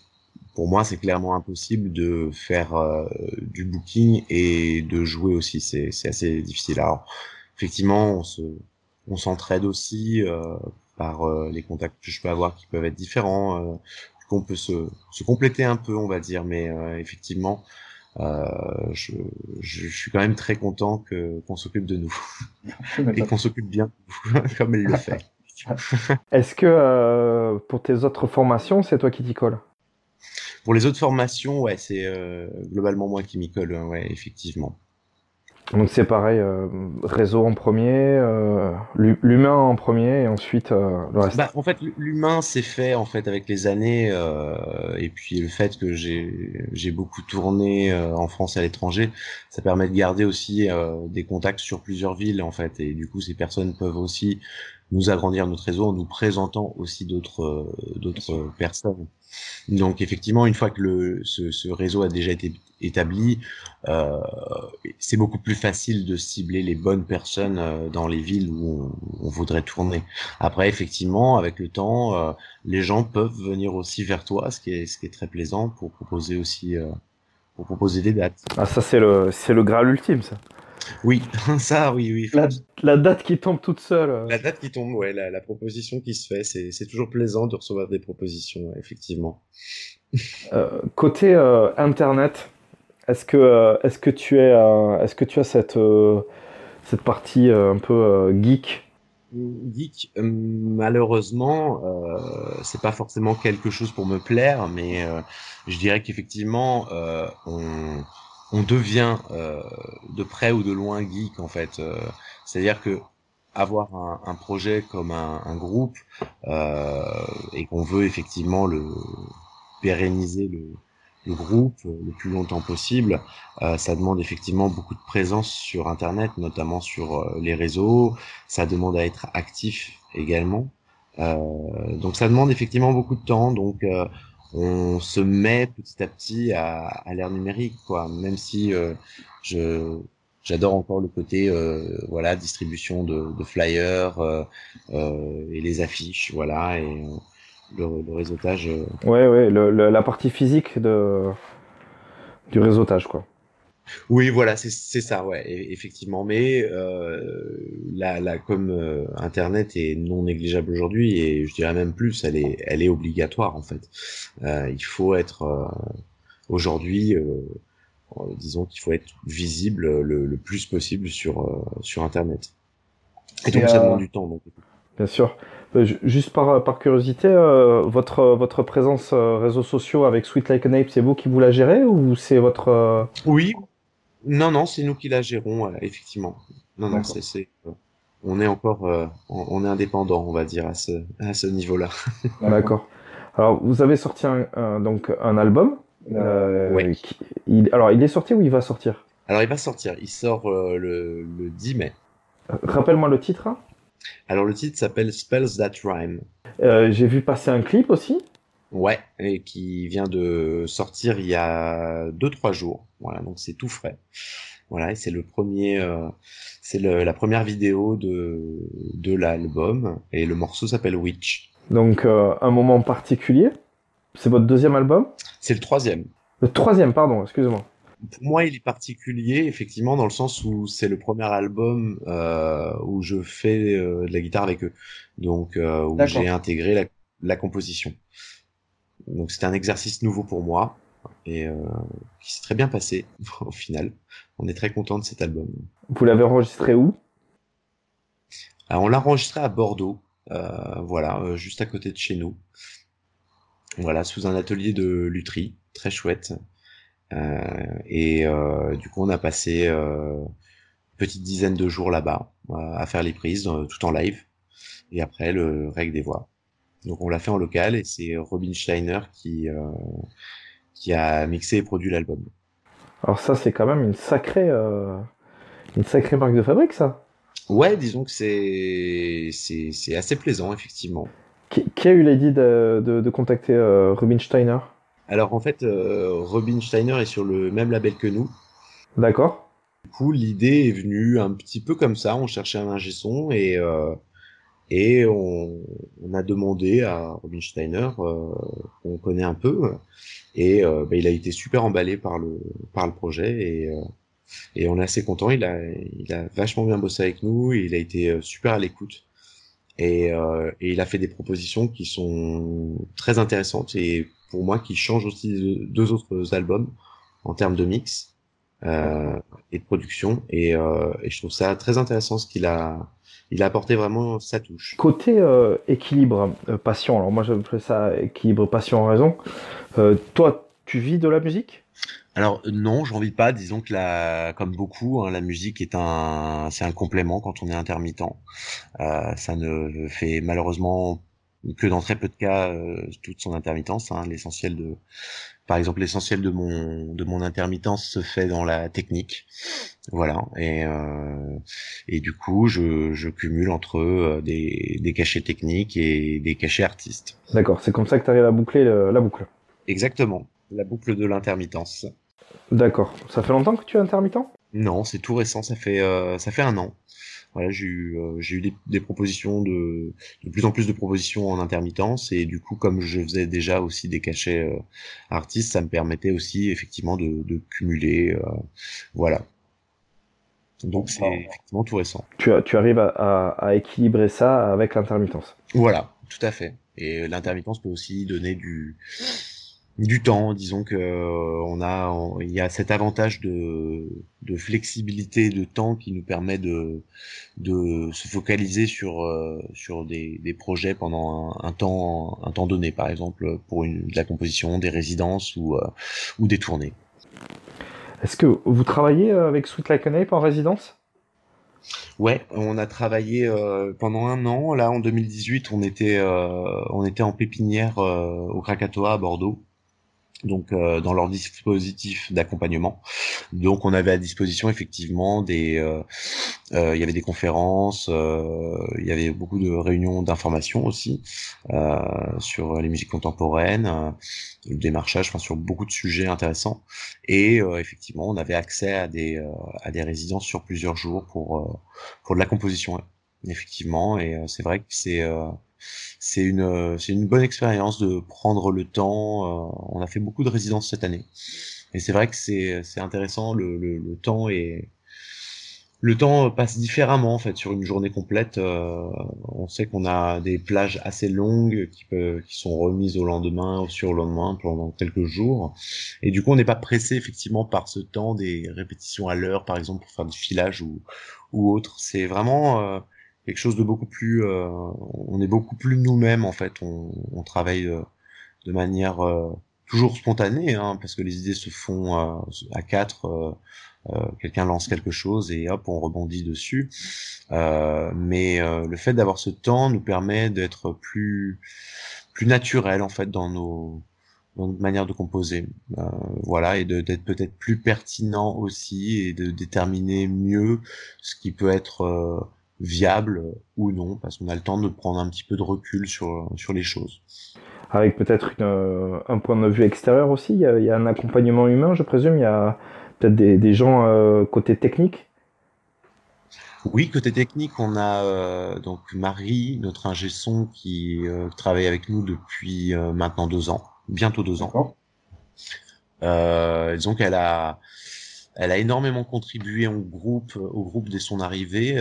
Speaker 2: pour moi, c'est clairement impossible de faire euh, du booking et de jouer aussi. C'est, c'est assez difficile. Alors, effectivement, on se, on s'entraide aussi. Euh, par euh, les contacts que je peux avoir qui peuvent être différents. Euh, qu'on peut se, se compléter un peu, on va dire, mais euh, effectivement, je, je, suis quand même très content que qu'on s'occupe de nous et qu'on s'occupe bien comme il le fait.
Speaker 3: Est-ce que pour tes autres formations, c'est toi qui t'y colle
Speaker 2: Pour les autres formations, ouais, c'est globalement moi qui m'y colle, ouais, effectivement.
Speaker 3: Donc c'est pareil, euh, réseau en premier, euh, l'humain en premier et ensuite euh, le reste.
Speaker 2: Bah, en fait, l'humain s'est fait en fait avec les années et puis le fait que j'ai beaucoup tourné en France et à l'étranger, ça permet de garder aussi des contacts sur plusieurs villes en fait et du coup ces personnes peuvent aussi nous agrandir notre réseau en nous présentant aussi d'autres d'autres personnes. Donc effectivement, une fois que le, ce, ce réseau a déjà été établi, euh, c'est beaucoup plus facile de cibler les bonnes personnes euh, dans les villes où on, on, voudrait tourner. Après, effectivement, avec le temps, euh, les gens peuvent venir aussi vers toi, ce qui est, ce qui est très plaisant pour proposer aussi, euh, pour proposer des dates.
Speaker 3: Ah, ça c'est le, c'est le graal ultime, ça.
Speaker 2: Oui, ça, oui, oui.
Speaker 3: La, date qui tombe toute seule. Euh.
Speaker 2: La date qui tombe, ouais, la, proposition qui se fait, c'est toujours plaisant de recevoir des propositions, effectivement.
Speaker 3: Euh, côté euh, internet, est-ce que, est-ce que tu es, est-ce que tu as cette, cette partie un peu geek?
Speaker 2: Geek, malheureusement, c'est pas forcément quelque chose pour me plaire, mais je dirais qu'effectivement, on on devient euh, de près ou de loin geek en fait. Euh, c'est-à-dire que avoir un, projet comme un, groupe euh, et qu'on veut effectivement le pérenniser le, groupe le plus longtemps possible, ça demande effectivement beaucoup de présence sur Internet, notamment sur les réseaux. Ça demande à être actif également. donc ça demande effectivement beaucoup de temps. Donc on se met petit à petit à, à l'ère numérique, quoi. Même si euh, je j'adore encore le côté voilà distribution de, flyers et les affiches, voilà et le, le réseautage.
Speaker 3: Ouais, ouais, la partie physique de du réseautage, quoi.
Speaker 2: Oui, voilà, c'est ça, ouais, effectivement. Mais euh, la, comme euh, Internet est non négligeable aujourd'hui, et je dirais même plus, elle est, elle est obligatoire en fait. Euh, il faut être euh, aujourd'hui, euh, disons qu'il faut être visible le, le, plus possible sur sur Internet. Et donc ça demande du temps. Donc.
Speaker 3: Bien sûr. Juste par, par curiosité, votre, votre présence réseaux sociaux avec Sweet Like an Ape, c'est vous qui vous la gérez ou c'est votre...
Speaker 2: Oui, non, non, c'est nous qui la gérons, effectivement. Non, non, c'est, euh, on est encore, euh, on, est indépendant, on va dire, à ce, à ce niveau-là.
Speaker 3: D'accord. Alors, vous avez sorti un, donc un album.
Speaker 2: Euh, oui.
Speaker 3: il, alors, il est sorti ou il va sortir?
Speaker 2: Alors, il va sortir. Il sort le, le 10 mai.
Speaker 3: Rappelle-moi le titre. Hein.
Speaker 2: alors, le titre s'appelle Spells That Rhyme.
Speaker 3: J'ai vu passer un clip aussi.
Speaker 2: Ouais, et qui vient de sortir il y a deux trois jours. Voilà, donc c'est tout frais. Voilà, et c'est le premier, euh, c'est la première vidéo de de l'album et le morceau s'appelle Witch.
Speaker 3: Donc euh, un moment particulier. C'est votre deuxième album?
Speaker 2: C'est le troisième.
Speaker 3: Le troisième, pardon, excusez-moi.
Speaker 2: Pour moi, il est particulier, effectivement, dans le sens où c'est le premier album euh, où je fais euh, de la guitare avec eux, donc euh, où j'ai intégré la, la composition. Donc c'était un exercice nouveau pour moi et euh, qui s'est très bien passé au final. On est très content de cet album.
Speaker 3: Vous l'avez enregistré où?
Speaker 2: On l'a enregistré à Bordeaux, euh, voilà, euh, juste à côté de chez nous. Voilà, sous un atelier de lutherie, très chouette. Euh, et euh, du coup, on a passé une petite dizaine de jours là-bas à faire les prises, tout en live. Et après, le règle des voix. Donc on l'a fait en local et c'est Robin Steiner qui euh, qui a mixé et produit l'album.
Speaker 3: Alors ça c'est quand même une sacrée euh, une sacrée marque de fabrique ça.
Speaker 2: Ouais, disons que c'est c'est assez plaisant effectivement.
Speaker 3: Qui, a eu l'idée de, de, contacter euh, Robin Steiner
Speaker 2: Alors en fait, Robin Steiner est sur le même label que nous.
Speaker 3: D'accord.
Speaker 2: Du coup, l'idée est venue un petit peu comme ça. On cherchait un ingé son et et on, on, a demandé à Robin Steiner, euh, qu'on connaît un peu, et euh, bah, il a été super emballé par le par le projet. Et euh, et on est assez content. Il a il a vachement bien bossé avec nous, il a été euh, super à l'écoute. Et, euh, et il a fait des propositions qui sont très intéressantes et pour moi qui changent aussi deux autres albums en termes de mix euh, et de production. Et, et je trouve ça très intéressant ce qu'il a il a apporté vraiment sa touche.
Speaker 3: Côté euh, équilibre, euh, passion, alors moi j'appelle ça équilibre, passion, raison. Euh, toi, tu vis de la musique?
Speaker 2: Alors non, j'en vis pas. Disons que la, comme beaucoup, hein, la musique est un, c'est un complément quand on est intermittent. Euh, ça ne fait malheureusement que dans très peu de cas euh, toute son intermittence. Hein, l'essentiel de, par exemple, l'essentiel de mon de mon intermittence se fait dans la technique, voilà. Et euh, et du coup, je, je cumule entre euh, des des cachets techniques et des cachets artistes.
Speaker 3: D'accord, c'est comme ça que tu arrives à boucler la boucle.
Speaker 2: Exactement, la boucle de l'intermittence.
Speaker 3: D'accord. Ça fait longtemps que tu es intermittent?
Speaker 2: Non, c'est tout récent. Ça fait euh, ça fait un an voilà, j'ai eu, euh, j'ai eu des, des, propositions de, de plus en plus de propositions en intermittence et du coup, comme je faisais déjà aussi des cachets euh, artistes, ça me permettait aussi effectivement de, de cumuler, euh, voilà. Donc c'est effectivement tout récent.
Speaker 3: Tu, tu arrives à, à, à équilibrer ça avec l'intermittence.
Speaker 2: Voilà, tout à fait. Et l'intermittence peut aussi donner du du temps. Disons que euh, on a, il y a cet avantage de, de flexibilité de temps qui nous permet de, de se focaliser sur euh, sur des, des projets pendant un, temps un temps donné, par exemple pour une, de la composition, des résidences ou euh, ou des tournées.
Speaker 3: Est-ce que vous travaillez avec Sweet Like an Ape en résidence?
Speaker 2: Ouais, on a travaillé pendant un an. Là, en 2018, on était on était en pépinière au Krakatoa à Bordeaux donc euh, dans leur dispositif d'accompagnement. Donc on avait à disposition effectivement des, il y avait des conférences, il y avait beaucoup de réunions d'information aussi sur les musiques contemporaines, le démarchage, enfin sur beaucoup de sujets intéressants. Et effectivement, on avait accès à des à des résidences sur plusieurs jours pour pour de la composition effectivement. Et euh, c'est vrai que c'est euh, c'est une euh, c'est une bonne expérience de prendre le temps. on a fait beaucoup de résidences cette année, et c'est vrai que c'est c'est intéressant. Le, le, le temps est le temps passe différemment en fait sur une journée complète. on sait qu'on a des plages assez longues qui, peuvent, qui sont remises au lendemain ou sur le lendemain pendant quelques jours. Et du coup, on n'est pas pressé effectivement par ce temps des répétitions à l'heure, par exemple pour faire du filage ou, ou autre. C'est vraiment quelque chose de beaucoup plus euh, on est beaucoup plus nous-mêmes en fait. On, travaille euh, de manière euh, toujours spontanée hein, parce que les idées se font à quatre quelqu'un lance quelque chose et hop on rebondit dessus. Mais le fait d'avoir ce temps nous permet d'être plus plus naturel en fait dans nos dans notre manière de composer. Voilà et d'être peut-être plus pertinent aussi et de déterminer mieux ce qui peut être viable ou non, parce qu'on a le temps de prendre un petit peu de recul sur, sur les choses.
Speaker 3: Avec peut-être euh, un point de vue extérieur aussi, il y, a, un accompagnement humain, je présume, il y a peut-être des, des, gens euh, côté technique?
Speaker 2: Oui, côté technique, on a euh, donc Marie, notre ingé son, qui travaille avec nous depuis maintenant deux ans, bientôt deux ans. disons qu'elle a, elle a énormément contribué au groupe, au groupe dès son arrivée.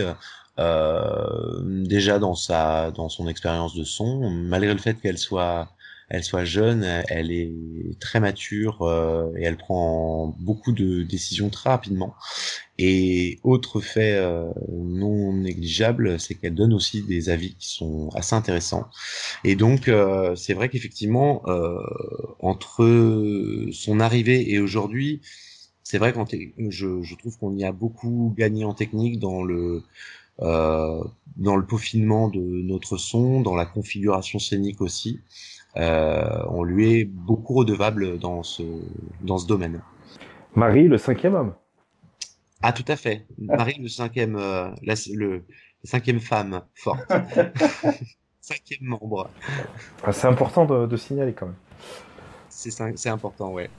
Speaker 2: Euh, déjà dans sa dans son expérience de son, malgré le fait qu'elle soit elle soit jeune, elle est très mature euh, et elle prend beaucoup de décisions très rapidement. Et autre fait euh, non négligeable, c'est qu'elle donne aussi des avis qui sont assez intéressants. Et donc euh, c'est vrai qu'effectivement entre son arrivée et aujourd'hui, c'est vrai que je, je trouve qu'on y a beaucoup gagné en technique dans le euh, dans le peaufinement de notre son, dans la configuration scénique aussi. Euh, on lui est beaucoup redevable dans ce, dans ce domaine.
Speaker 3: Marie, le cinquième homme?
Speaker 2: Ah, tout à fait. Marie, le cinquième, euh, la, le, cinquième femme forte. cinquième membre.
Speaker 3: Ah, c'est important de, de, signaler quand même.
Speaker 2: C'est important, ouais.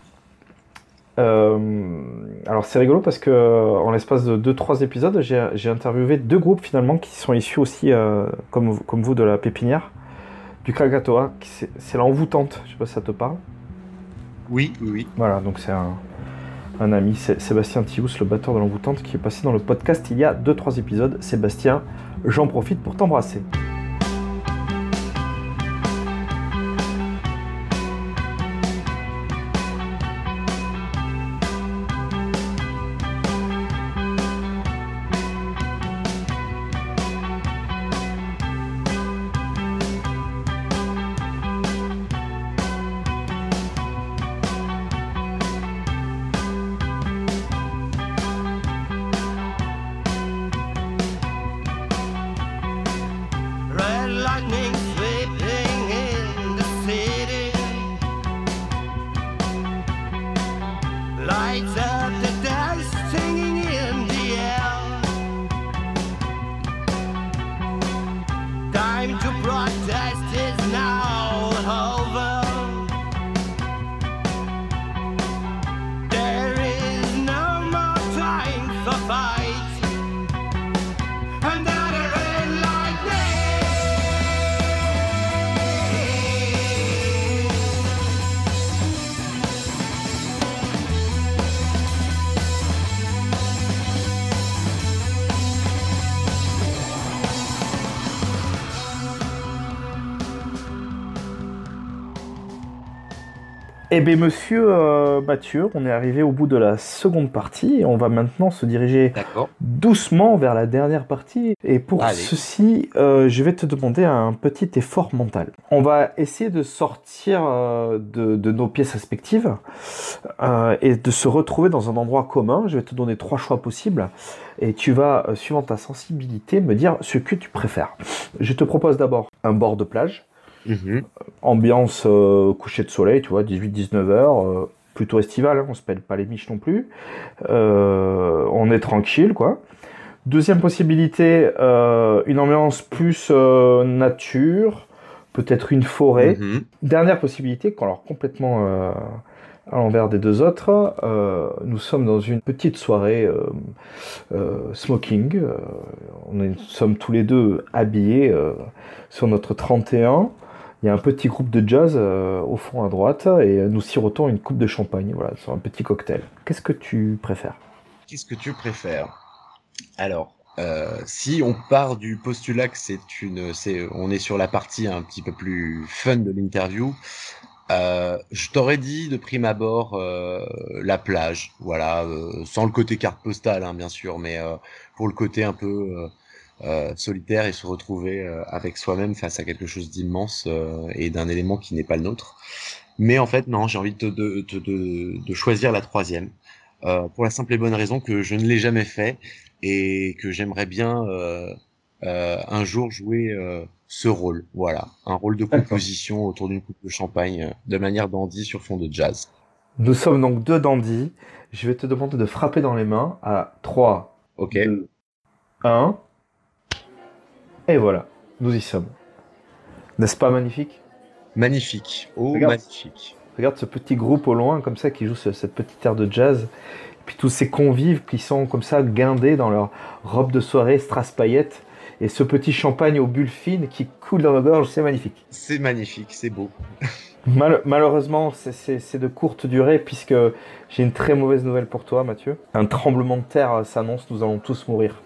Speaker 3: Euh, alors c'est rigolo parce que en l'espace de 2-3 épisodes, j'ai interviewé deux groupes finalement qui sont issus aussi, euh, comme, comme vous, de la pépinière, du Krakatoa. C'est l'envoûtante, je sais pas si ça te parle.
Speaker 2: Oui, oui.
Speaker 3: Voilà, donc c'est un, un, ami, Sébastien Thious, le batteur de l'envoûtante, qui est passé dans le podcast il y a 2-3 épisodes. Sébastien, j'en profite pour t'embrasser. Eh bien, monsieur euh, Mathieu, on est arrivé au bout de la seconde partie et on va maintenant se diriger doucement vers la dernière partie. Et pour ceci, euh, je vais te demander un petit effort mental. On va essayer de sortir euh, de, nos pièces respectives et de se retrouver dans un endroit commun. Je vais te donner trois choix possibles et tu vas, suivant ta sensibilité, me dire ce que tu préfères. Je te propose d'abord un bord de plage. Mhm. Ambiance euh, coucher de soleil, tu vois, 18-19 heures, euh, plutôt estivale, hein, on se pèle pas les miches non plus. Euh, on est tranquille, quoi. Deuxième possibilité, une ambiance plus nature, peut-être une forêt.
Speaker 2: Mhm.
Speaker 3: Dernière possibilité, alors complètement euh, à l'envers des deux autres, euh, nous sommes dans une petite soirée euh, smoking. On est- nous sommes tous les deux habillés sur notre 31. Il y a un petit groupe de jazz euh, au fond à droite et nous sirotons une coupe de champagne, voilà, sur un petit cocktail. Qu'est-ce que tu préfères?
Speaker 2: Qu'est-ce que tu préfères? Alors, euh, si on part du postulat que c'est une, c'est, on est sur la partie un petit peu plus fun de l'interview, euh, je t'aurais dit de prime abord euh, la plage, voilà, euh, sans le côté carte postale, hein, bien sûr, mais euh, pour le côté un peu euh, euh, solitaire et se retrouver euh, avec soi-même face à quelque chose d'immense euh, et d'un élément qui n'est pas le nôtre. Mais en fait, non, j'ai envie de, te- de, de, de, de choisir la troisième. Euh, pour la simple et bonne raison que je ne l'ai jamais fait et que j'aimerais bien euh, euh, un jour jouer euh, ce rôle. Voilà, un rôle de composition autour d'une coupe de champagne euh, de manière dandy sur fond de jazz.
Speaker 3: Nous sommes donc deux dandys. Je vais te demander de frapper dans les mains à 3,
Speaker 2: Ok.
Speaker 3: 2, 1. Et voilà, nous y sommes. N'est-ce pas magnifique?
Speaker 2: Magnifique. Oh,
Speaker 3: Regarde.
Speaker 2: magnifique.
Speaker 3: Regarde ce petit groupe au loin, comme ça, qui joue ce- cette petite air de jazz. Et puis tous ces convives qui sont comme ça, guindés dans leur robe de soirée, strass paillettes. Et ce petit champagne aux bulles fines qui coule dans la gorge, c'est magnifique.
Speaker 2: C'est magnifique, c'est beau.
Speaker 3: Mal- malheureusement, c'est- de courte durée puisque j'ai une très mauvaise nouvelle pour toi, Mathieu. Un tremblement de terre s'annonce, nous allons tous mourir.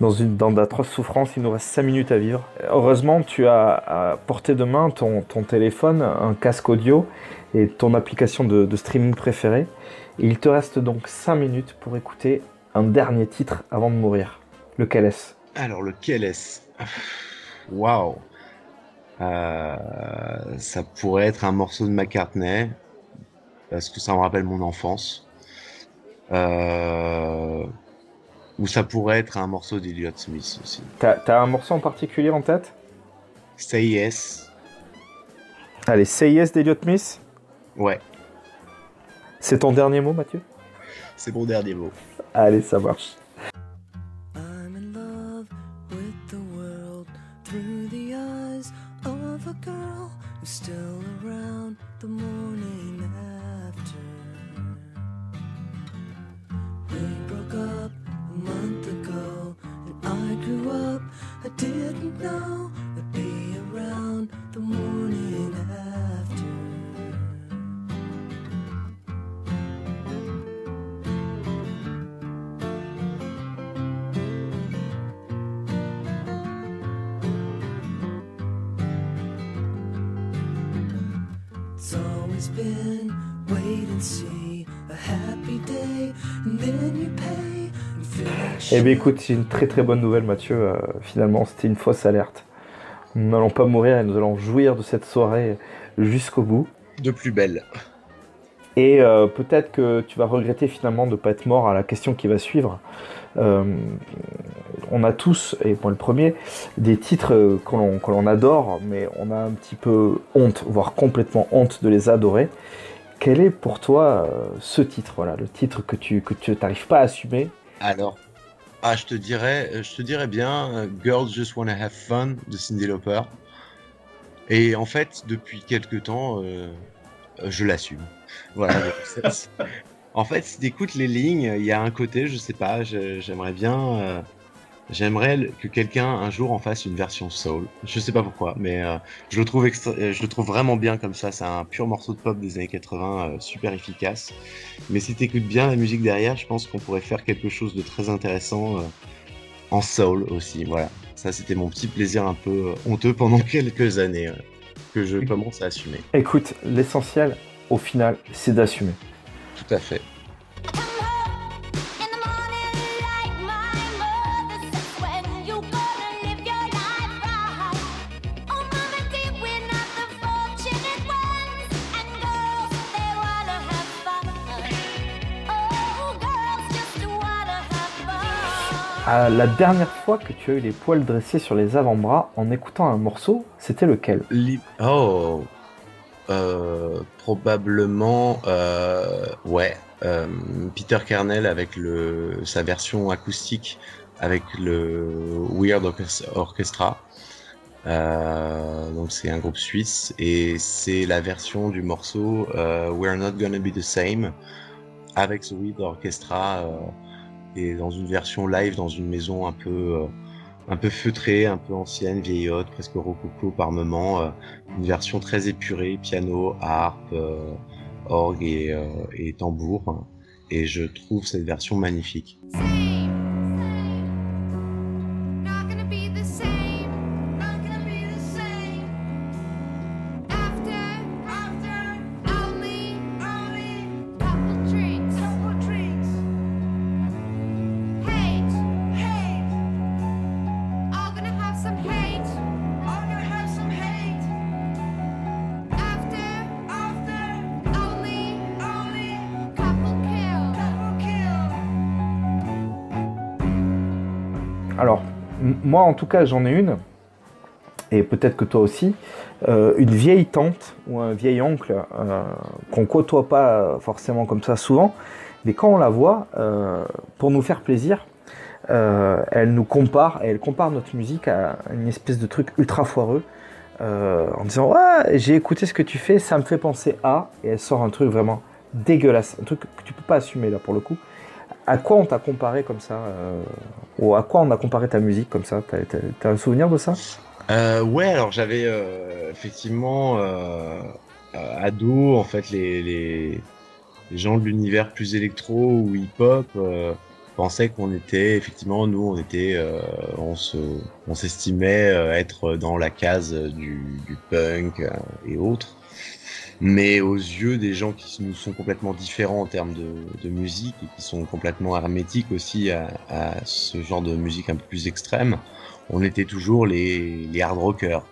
Speaker 3: Dans, une, dans d'atroces souffrances, il nous reste 5 minutes à vivre. Heureusement, tu as à portée de main ton, téléphone, un casque audio et ton application de, streaming préférée. Il te reste donc 5 minutes pour écouter un dernier titre avant de mourir. Lequel est-ce?
Speaker 2: Alors, lequel est-ce? Waouh Euh, Ça pourrait être un morceau de McCartney, parce que ça me rappelle mon enfance. Euh, Ou ça pourrait être un morceau d'Eliot Smith aussi.
Speaker 3: T'as un morceau en particulier en tête?
Speaker 2: Say Yes.
Speaker 3: Allez, Say Yes d'Eliot Smith?
Speaker 2: Ouais,
Speaker 3: C'est ton dernier mot, Mathieu?
Speaker 2: C'est mon dernier mot.
Speaker 3: Allez, ça marche. Eh bien écoute, c'est une très très bonne nouvelle Mathieu, Euh, finalement c'était une fausse alerte. Nous n'allons pas mourir et nous allons jouir de cette soirée jusqu'au bout.
Speaker 2: De plus belle.
Speaker 3: Et euh, peut-être que tu vas regretter finalement de ne pas être mort à la question qui va suivre. Euh, on a tous, et moi le premier, des titres que l'on que l'on adore, mais on a un petit peu honte, voire complètement honte de les adorer. Quel est pour toi ce titre, voilà, le titre que tu que tu n'arrives pas à assumer?
Speaker 2: Alors, ah, je te dirais, je te dirais bien, euh, Girls Just Wanna Have Fun de Cyndi Lauper. Et en fait, depuis quelques temps, euh, euh, je l'assume. Voilà. en fait, si t'écoutes les lignes, il y a un côté, je sais pas, j'aimerais bien, euh, j'aimerais que quelqu'un un jour en fasse une version soul. Je sais pas pourquoi, mais euh, je le trouve extra- euh, je le trouve vraiment bien comme ça. C'est un pur morceau de pop des années 80, euh, super efficace. Mais si t'écoutes bien la musique derrière, je pense qu'on pourrait faire quelque chose de très intéressant euh, en soul aussi. Voilà. Ça, c'était mon petit plaisir un peu honteux pendant quelques années que je commence à assumer.
Speaker 3: Écoute, l'essentiel, au final, c'est d'assumer.
Speaker 2: Tout à fait.
Speaker 3: La dernière fois que tu as eu les poils dressés sur les avant-bras en écoutant un morceau, c'était lequel?
Speaker 2: Oh. euh, probablement, euh, ouais, euh, Peter Kernel avec le, sa version acoustique avec le Weird Orches- Orchestra. Donc c'est un groupe suisse et c'est la version du morceau We're Not Gonna Be the Same avec ce Weird Orchestra et dans une version live dans une maison un peu euh, un peu feutrée, un peu ancienne, vieillotte, presque rococo par moment. euh, une version très épurée, piano, harpe, euh, orgue et, et tambour. Et je trouve cette version magnifique.
Speaker 3: Moi en tout cas j'en ai une, et peut-être que toi aussi, euh, une vieille tante ou un vieil oncle euh, qu'on côtoie pas forcément comme ça souvent, mais quand on la voit, euh, pour nous faire plaisir, elle nous compare, et elle compare notre musique à une espèce de truc ultra foireux, en disant j'ai écouté ce que tu fais, ça me fait penser à, et elle sort un truc vraiment dégueulasse, un truc que tu peux pas assumer là pour le coup. À quoi on t'a comparé comme ça euh, Ou à quoi on a comparé ta musique comme ça T'as un souvenir de ça?
Speaker 2: Euh, ouais, alors j'avais euh, effectivement euh, ado, en fait, les, gens de l'univers plus électro ou hip-hop pensaient qu'on était, effectivement, nous, on était, on se, on s'estimait être dans la case du, punk et autres. Mais aux yeux des gens qui nous sont complètement différents en termes de, musique et qui sont complètement hermétiques aussi à, ce genre de musique un peu plus extrême, on était toujours les, hard rockers.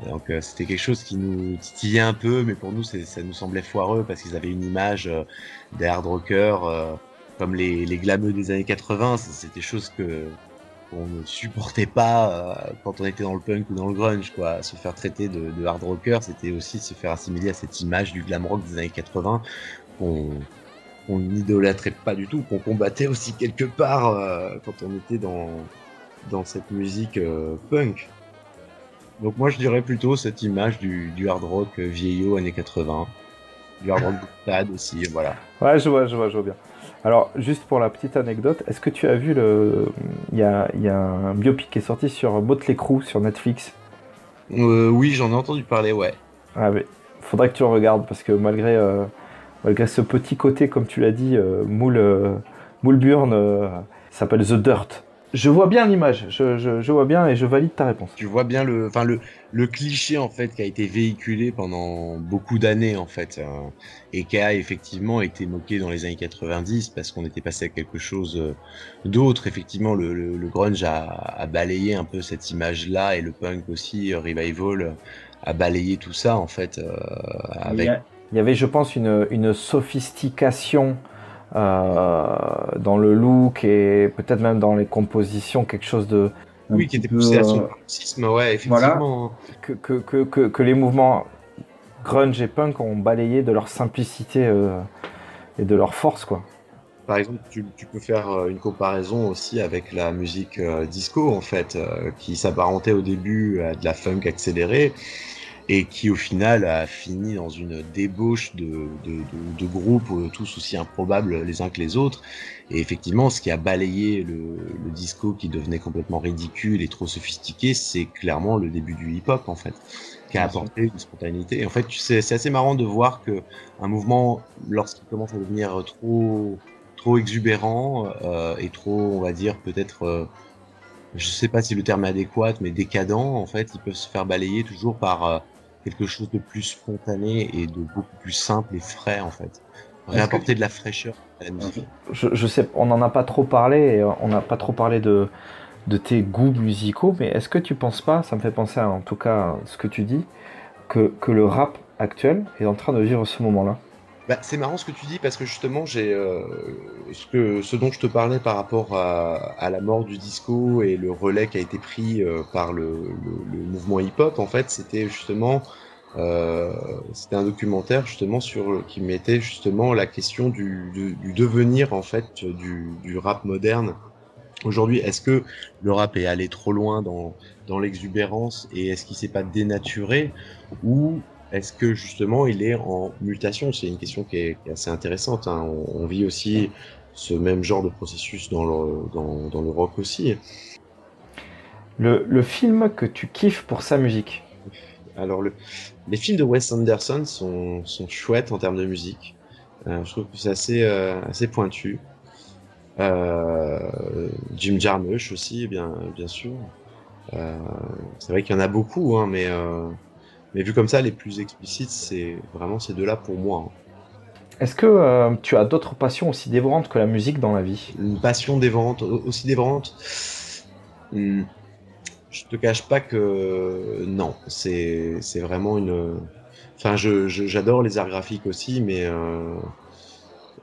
Speaker 2: Donc euh, c'était quelque chose qui nous titillait un peu, mais pour nous ça nous semblait foireux parce qu'ils avaient une image euh, des hard rockers euh, comme les, les glameux des années 80. c- C'était des choses que qu'on ne supportait pas euh, quand on était dans le punk ou dans le grunge. Quoi. Se faire traiter de, de hard rocker, c'était aussi se faire assimiler à cette image du glam rock des années 80 qu'on qu'on n'idolâtrait pas du tout, qu'on combattait aussi quelque part euh, quand on était dans dans cette musique euh, punk. Donc moi je dirais plutôt cette image du, du hard rock vieillot années 80, du hard rock boutade aussi, voilà.
Speaker 3: Ouais, je vois, je vois, je vois bien. Alors, juste pour la petite anecdote, est-ce que tu as vu le. Il y a, il y a un biopic qui est sorti sur Motley Crue sur Netflix?
Speaker 2: Euh, oui, j'en ai entendu parler, ouais.
Speaker 3: Ah, mais faudrait que tu le regardes parce que malgré, euh, malgré ce petit côté, comme tu l'as dit, euh, moule, euh, moule burn, euh, ça s'appelle The Dirt. Je vois bien l'image, je, je- je vois bien et je valide ta réponse.
Speaker 2: Tu vois bien le, enfin le, le cliché en fait qui a été véhiculé pendant beaucoup d'années en fait euh, et qui a effectivement été moqué dans les années 90 parce qu'on était passé à quelque chose euh, d'autre. Effectivement, le, le, le grunge a, a balayé un peu cette image-là et le punk aussi, euh, revival, a balayé tout ça en fait euh,
Speaker 3: Il y, a- il y avait, je pense, une, une sophistication dans le look et peut-être même dans les compositions, quelque chose de.
Speaker 2: oui qui était poussé à son
Speaker 3: euh,
Speaker 2: paroxysme, ouais effectivement.
Speaker 3: que, que, que, que, que les mouvements grunge et punk ont balayé de leur simplicité euh, et de leur force, quoi.
Speaker 2: Par exemple, tu, tu peux faire euh, une comparaison aussi avec la musique euh, disco, en fait, euh, qui s'apparentait au début à de la funk accélérée et qui, au final, a fini dans une débauche de, de, de, de groupes euh, tous aussi improbables les uns que les autres. Et effectivement, ce qui a balayé le, le disco qui devenait complètement ridicule et trop sophistiqué, c'est clairement le début du hip-hop, en fait, qui a apporté une spontanéité. Et en fait, tu sais, c'est assez marrant de voir que un mouvement, lorsqu'il commence à devenir trop trop exubérant euh, et trop, on va dire, peut-être, euh, je sais pas si le terme est adéquat, mais décadent, en fait, ils peuvent se faire balayer toujours par euh, quelque chose de plus spontané et de beaucoup plus simple et frais, en fait. Réapporter de la fraîcheur à la musique.
Speaker 3: Je, je sais, on n'en a pas trop parlé, et on n'a pas trop parlé de, de tes goûts musicaux, mais est-ce que tu penses pas, ça me fait penser à, en tout cas, à ce que tu dis, que, que le rap actuel est en train de vivre ce moment-là?
Speaker 2: Bah, c'est marrant ce que tu dis parce que justement j'ai euh, ce que ce dont je te parlais par rapport à, la mort du disco et le relais qui a été pris euh, par le, mouvement hip-hop en fait c'était justement Euh, C'était un documentaire justement sur qui mettait justement la question du devenir en fait du, du rap moderne. Aujourd'hui, est-ce que le rap est allé trop loin dans, dans l'exubérance et est-ce qu'il s'est pas dénaturé ou est-ce que justement il est en mutation? C'est une question qui est, qui est assez intéressante. Hein. On, on vit aussi ce même genre de processus dans le, dans, dans le rock aussi.
Speaker 3: Le, le film que tu kiffes pour sa musique?
Speaker 2: Alors, le, les films de Wes Anderson sont, sont chouettes en termes de musique. Euh, je trouve que c'est assez, euh, assez pointu. Euh, Jim Jarmusch aussi, bien, bien sûr. C'est vrai qu'il y en a beaucoup, hein, mais, mais vu comme ça, les plus explicites, c'est vraiment ces deux-là pour moi. hein.
Speaker 3: Est-ce que euh, tu as d'autres passions aussi dévorantes que la musique dans la vie?
Speaker 2: Une passion dévorante, au- aussi dévorante? Hmm. Je te cache pas que non, c'est vraiment une. Enfin, j'adore les arts graphiques aussi, mais euh,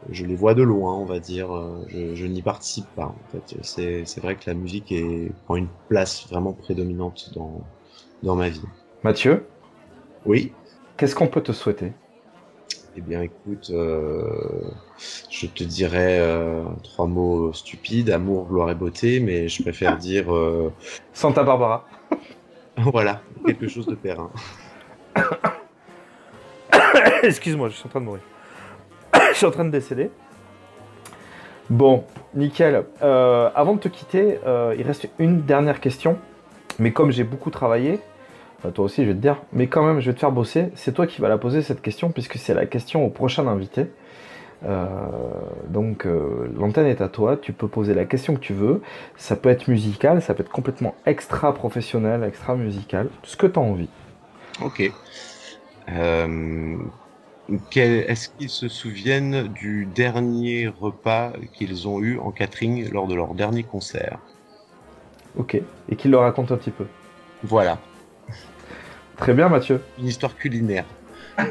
Speaker 2: je les vois de loin, on va dire. Je, je n'y participe pas. En fait, c'est c'est vrai que la musique est, prend une place vraiment prédominante dans dans ma vie.
Speaker 3: Mathieu,
Speaker 2: Oui.
Speaker 3: qu'est-ce qu'on peut te souhaiter?
Speaker 2: Eh bien, écoute, euh, je te dirais euh, trois mots stupides amour, gloire et beauté, mais je préfère dire euh,
Speaker 3: Santa Barbara.
Speaker 2: voilà quelque chose de périn.
Speaker 3: Excuse-moi, je suis en train de mourir. je suis en train de décéder. Bon, nickel. Avant de te quitter, il reste une dernière question. Mais comme j'ai beaucoup travaillé, toi aussi je vais te dire, mais quand même je vais te faire bosser. C'est toi qui vas la poser cette question puisque c'est la question au prochain invité. Euh, donc euh, l'antenne est à toi, tu peux poser la question que tu veux. Ça peut être musical, ça peut être complètement extra professionnel, extra musical, ce que tu as envie.
Speaker 2: Ok. Euh, Est-ce qu'ils se souviennent du dernier repas qu'ils ont eu en catering lors de leur dernier concert?
Speaker 3: Ok, et qu'il le raconte un petit peu.
Speaker 2: Voilà,
Speaker 3: Très bien Mathieu.
Speaker 2: une histoire culinaire.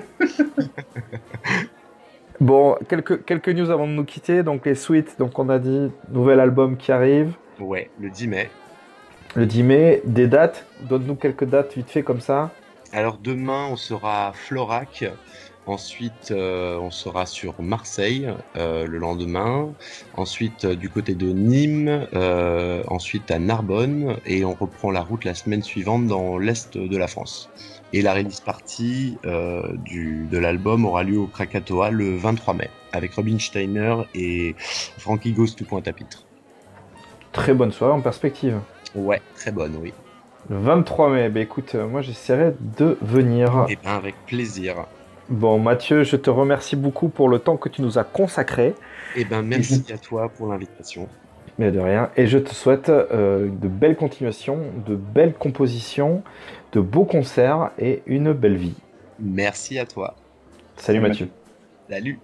Speaker 3: Bon, quelques, quelques news avant de nous quitter. Donc les suites, donc on a dit, nouvel album qui arrive
Speaker 2: Ouais, le 10 mai.
Speaker 3: le 10 mai. Des dates, donne-nous quelques dates vite fait comme ça.
Speaker 2: Alors demain, on sera à Florac. Ensuite, euh, on sera sur Marseille euh, le lendemain. Ensuite, euh, du côté de Nîmes. ensuite à Narbonne. Et on reprend la route la semaine suivante dans l'est de la France. Et la release party du, de l'album aura lieu au Krakatoa le 23 mai avec Robin Steiner et Frankie Ghost tout point à pitre.
Speaker 3: Très bonne soirée en perspective.
Speaker 2: Ouais, très bonne, oui.
Speaker 3: Le 23 mai, bah écoute, moi j'essaierai de venir.
Speaker 2: Et bien avec plaisir.
Speaker 3: Bon Mathieu, je te remercie beaucoup pour le temps que tu nous as consacré.
Speaker 2: Et ben merci à toi pour l'invitation.
Speaker 3: Mais de rien. Et je te souhaite euh, de belles continuations, de belles compositions, de beaux concerts et une belle vie.
Speaker 2: Merci à toi.
Speaker 3: Salut
Speaker 1: Salut,
Speaker 3: Mathieu.
Speaker 2: Salut.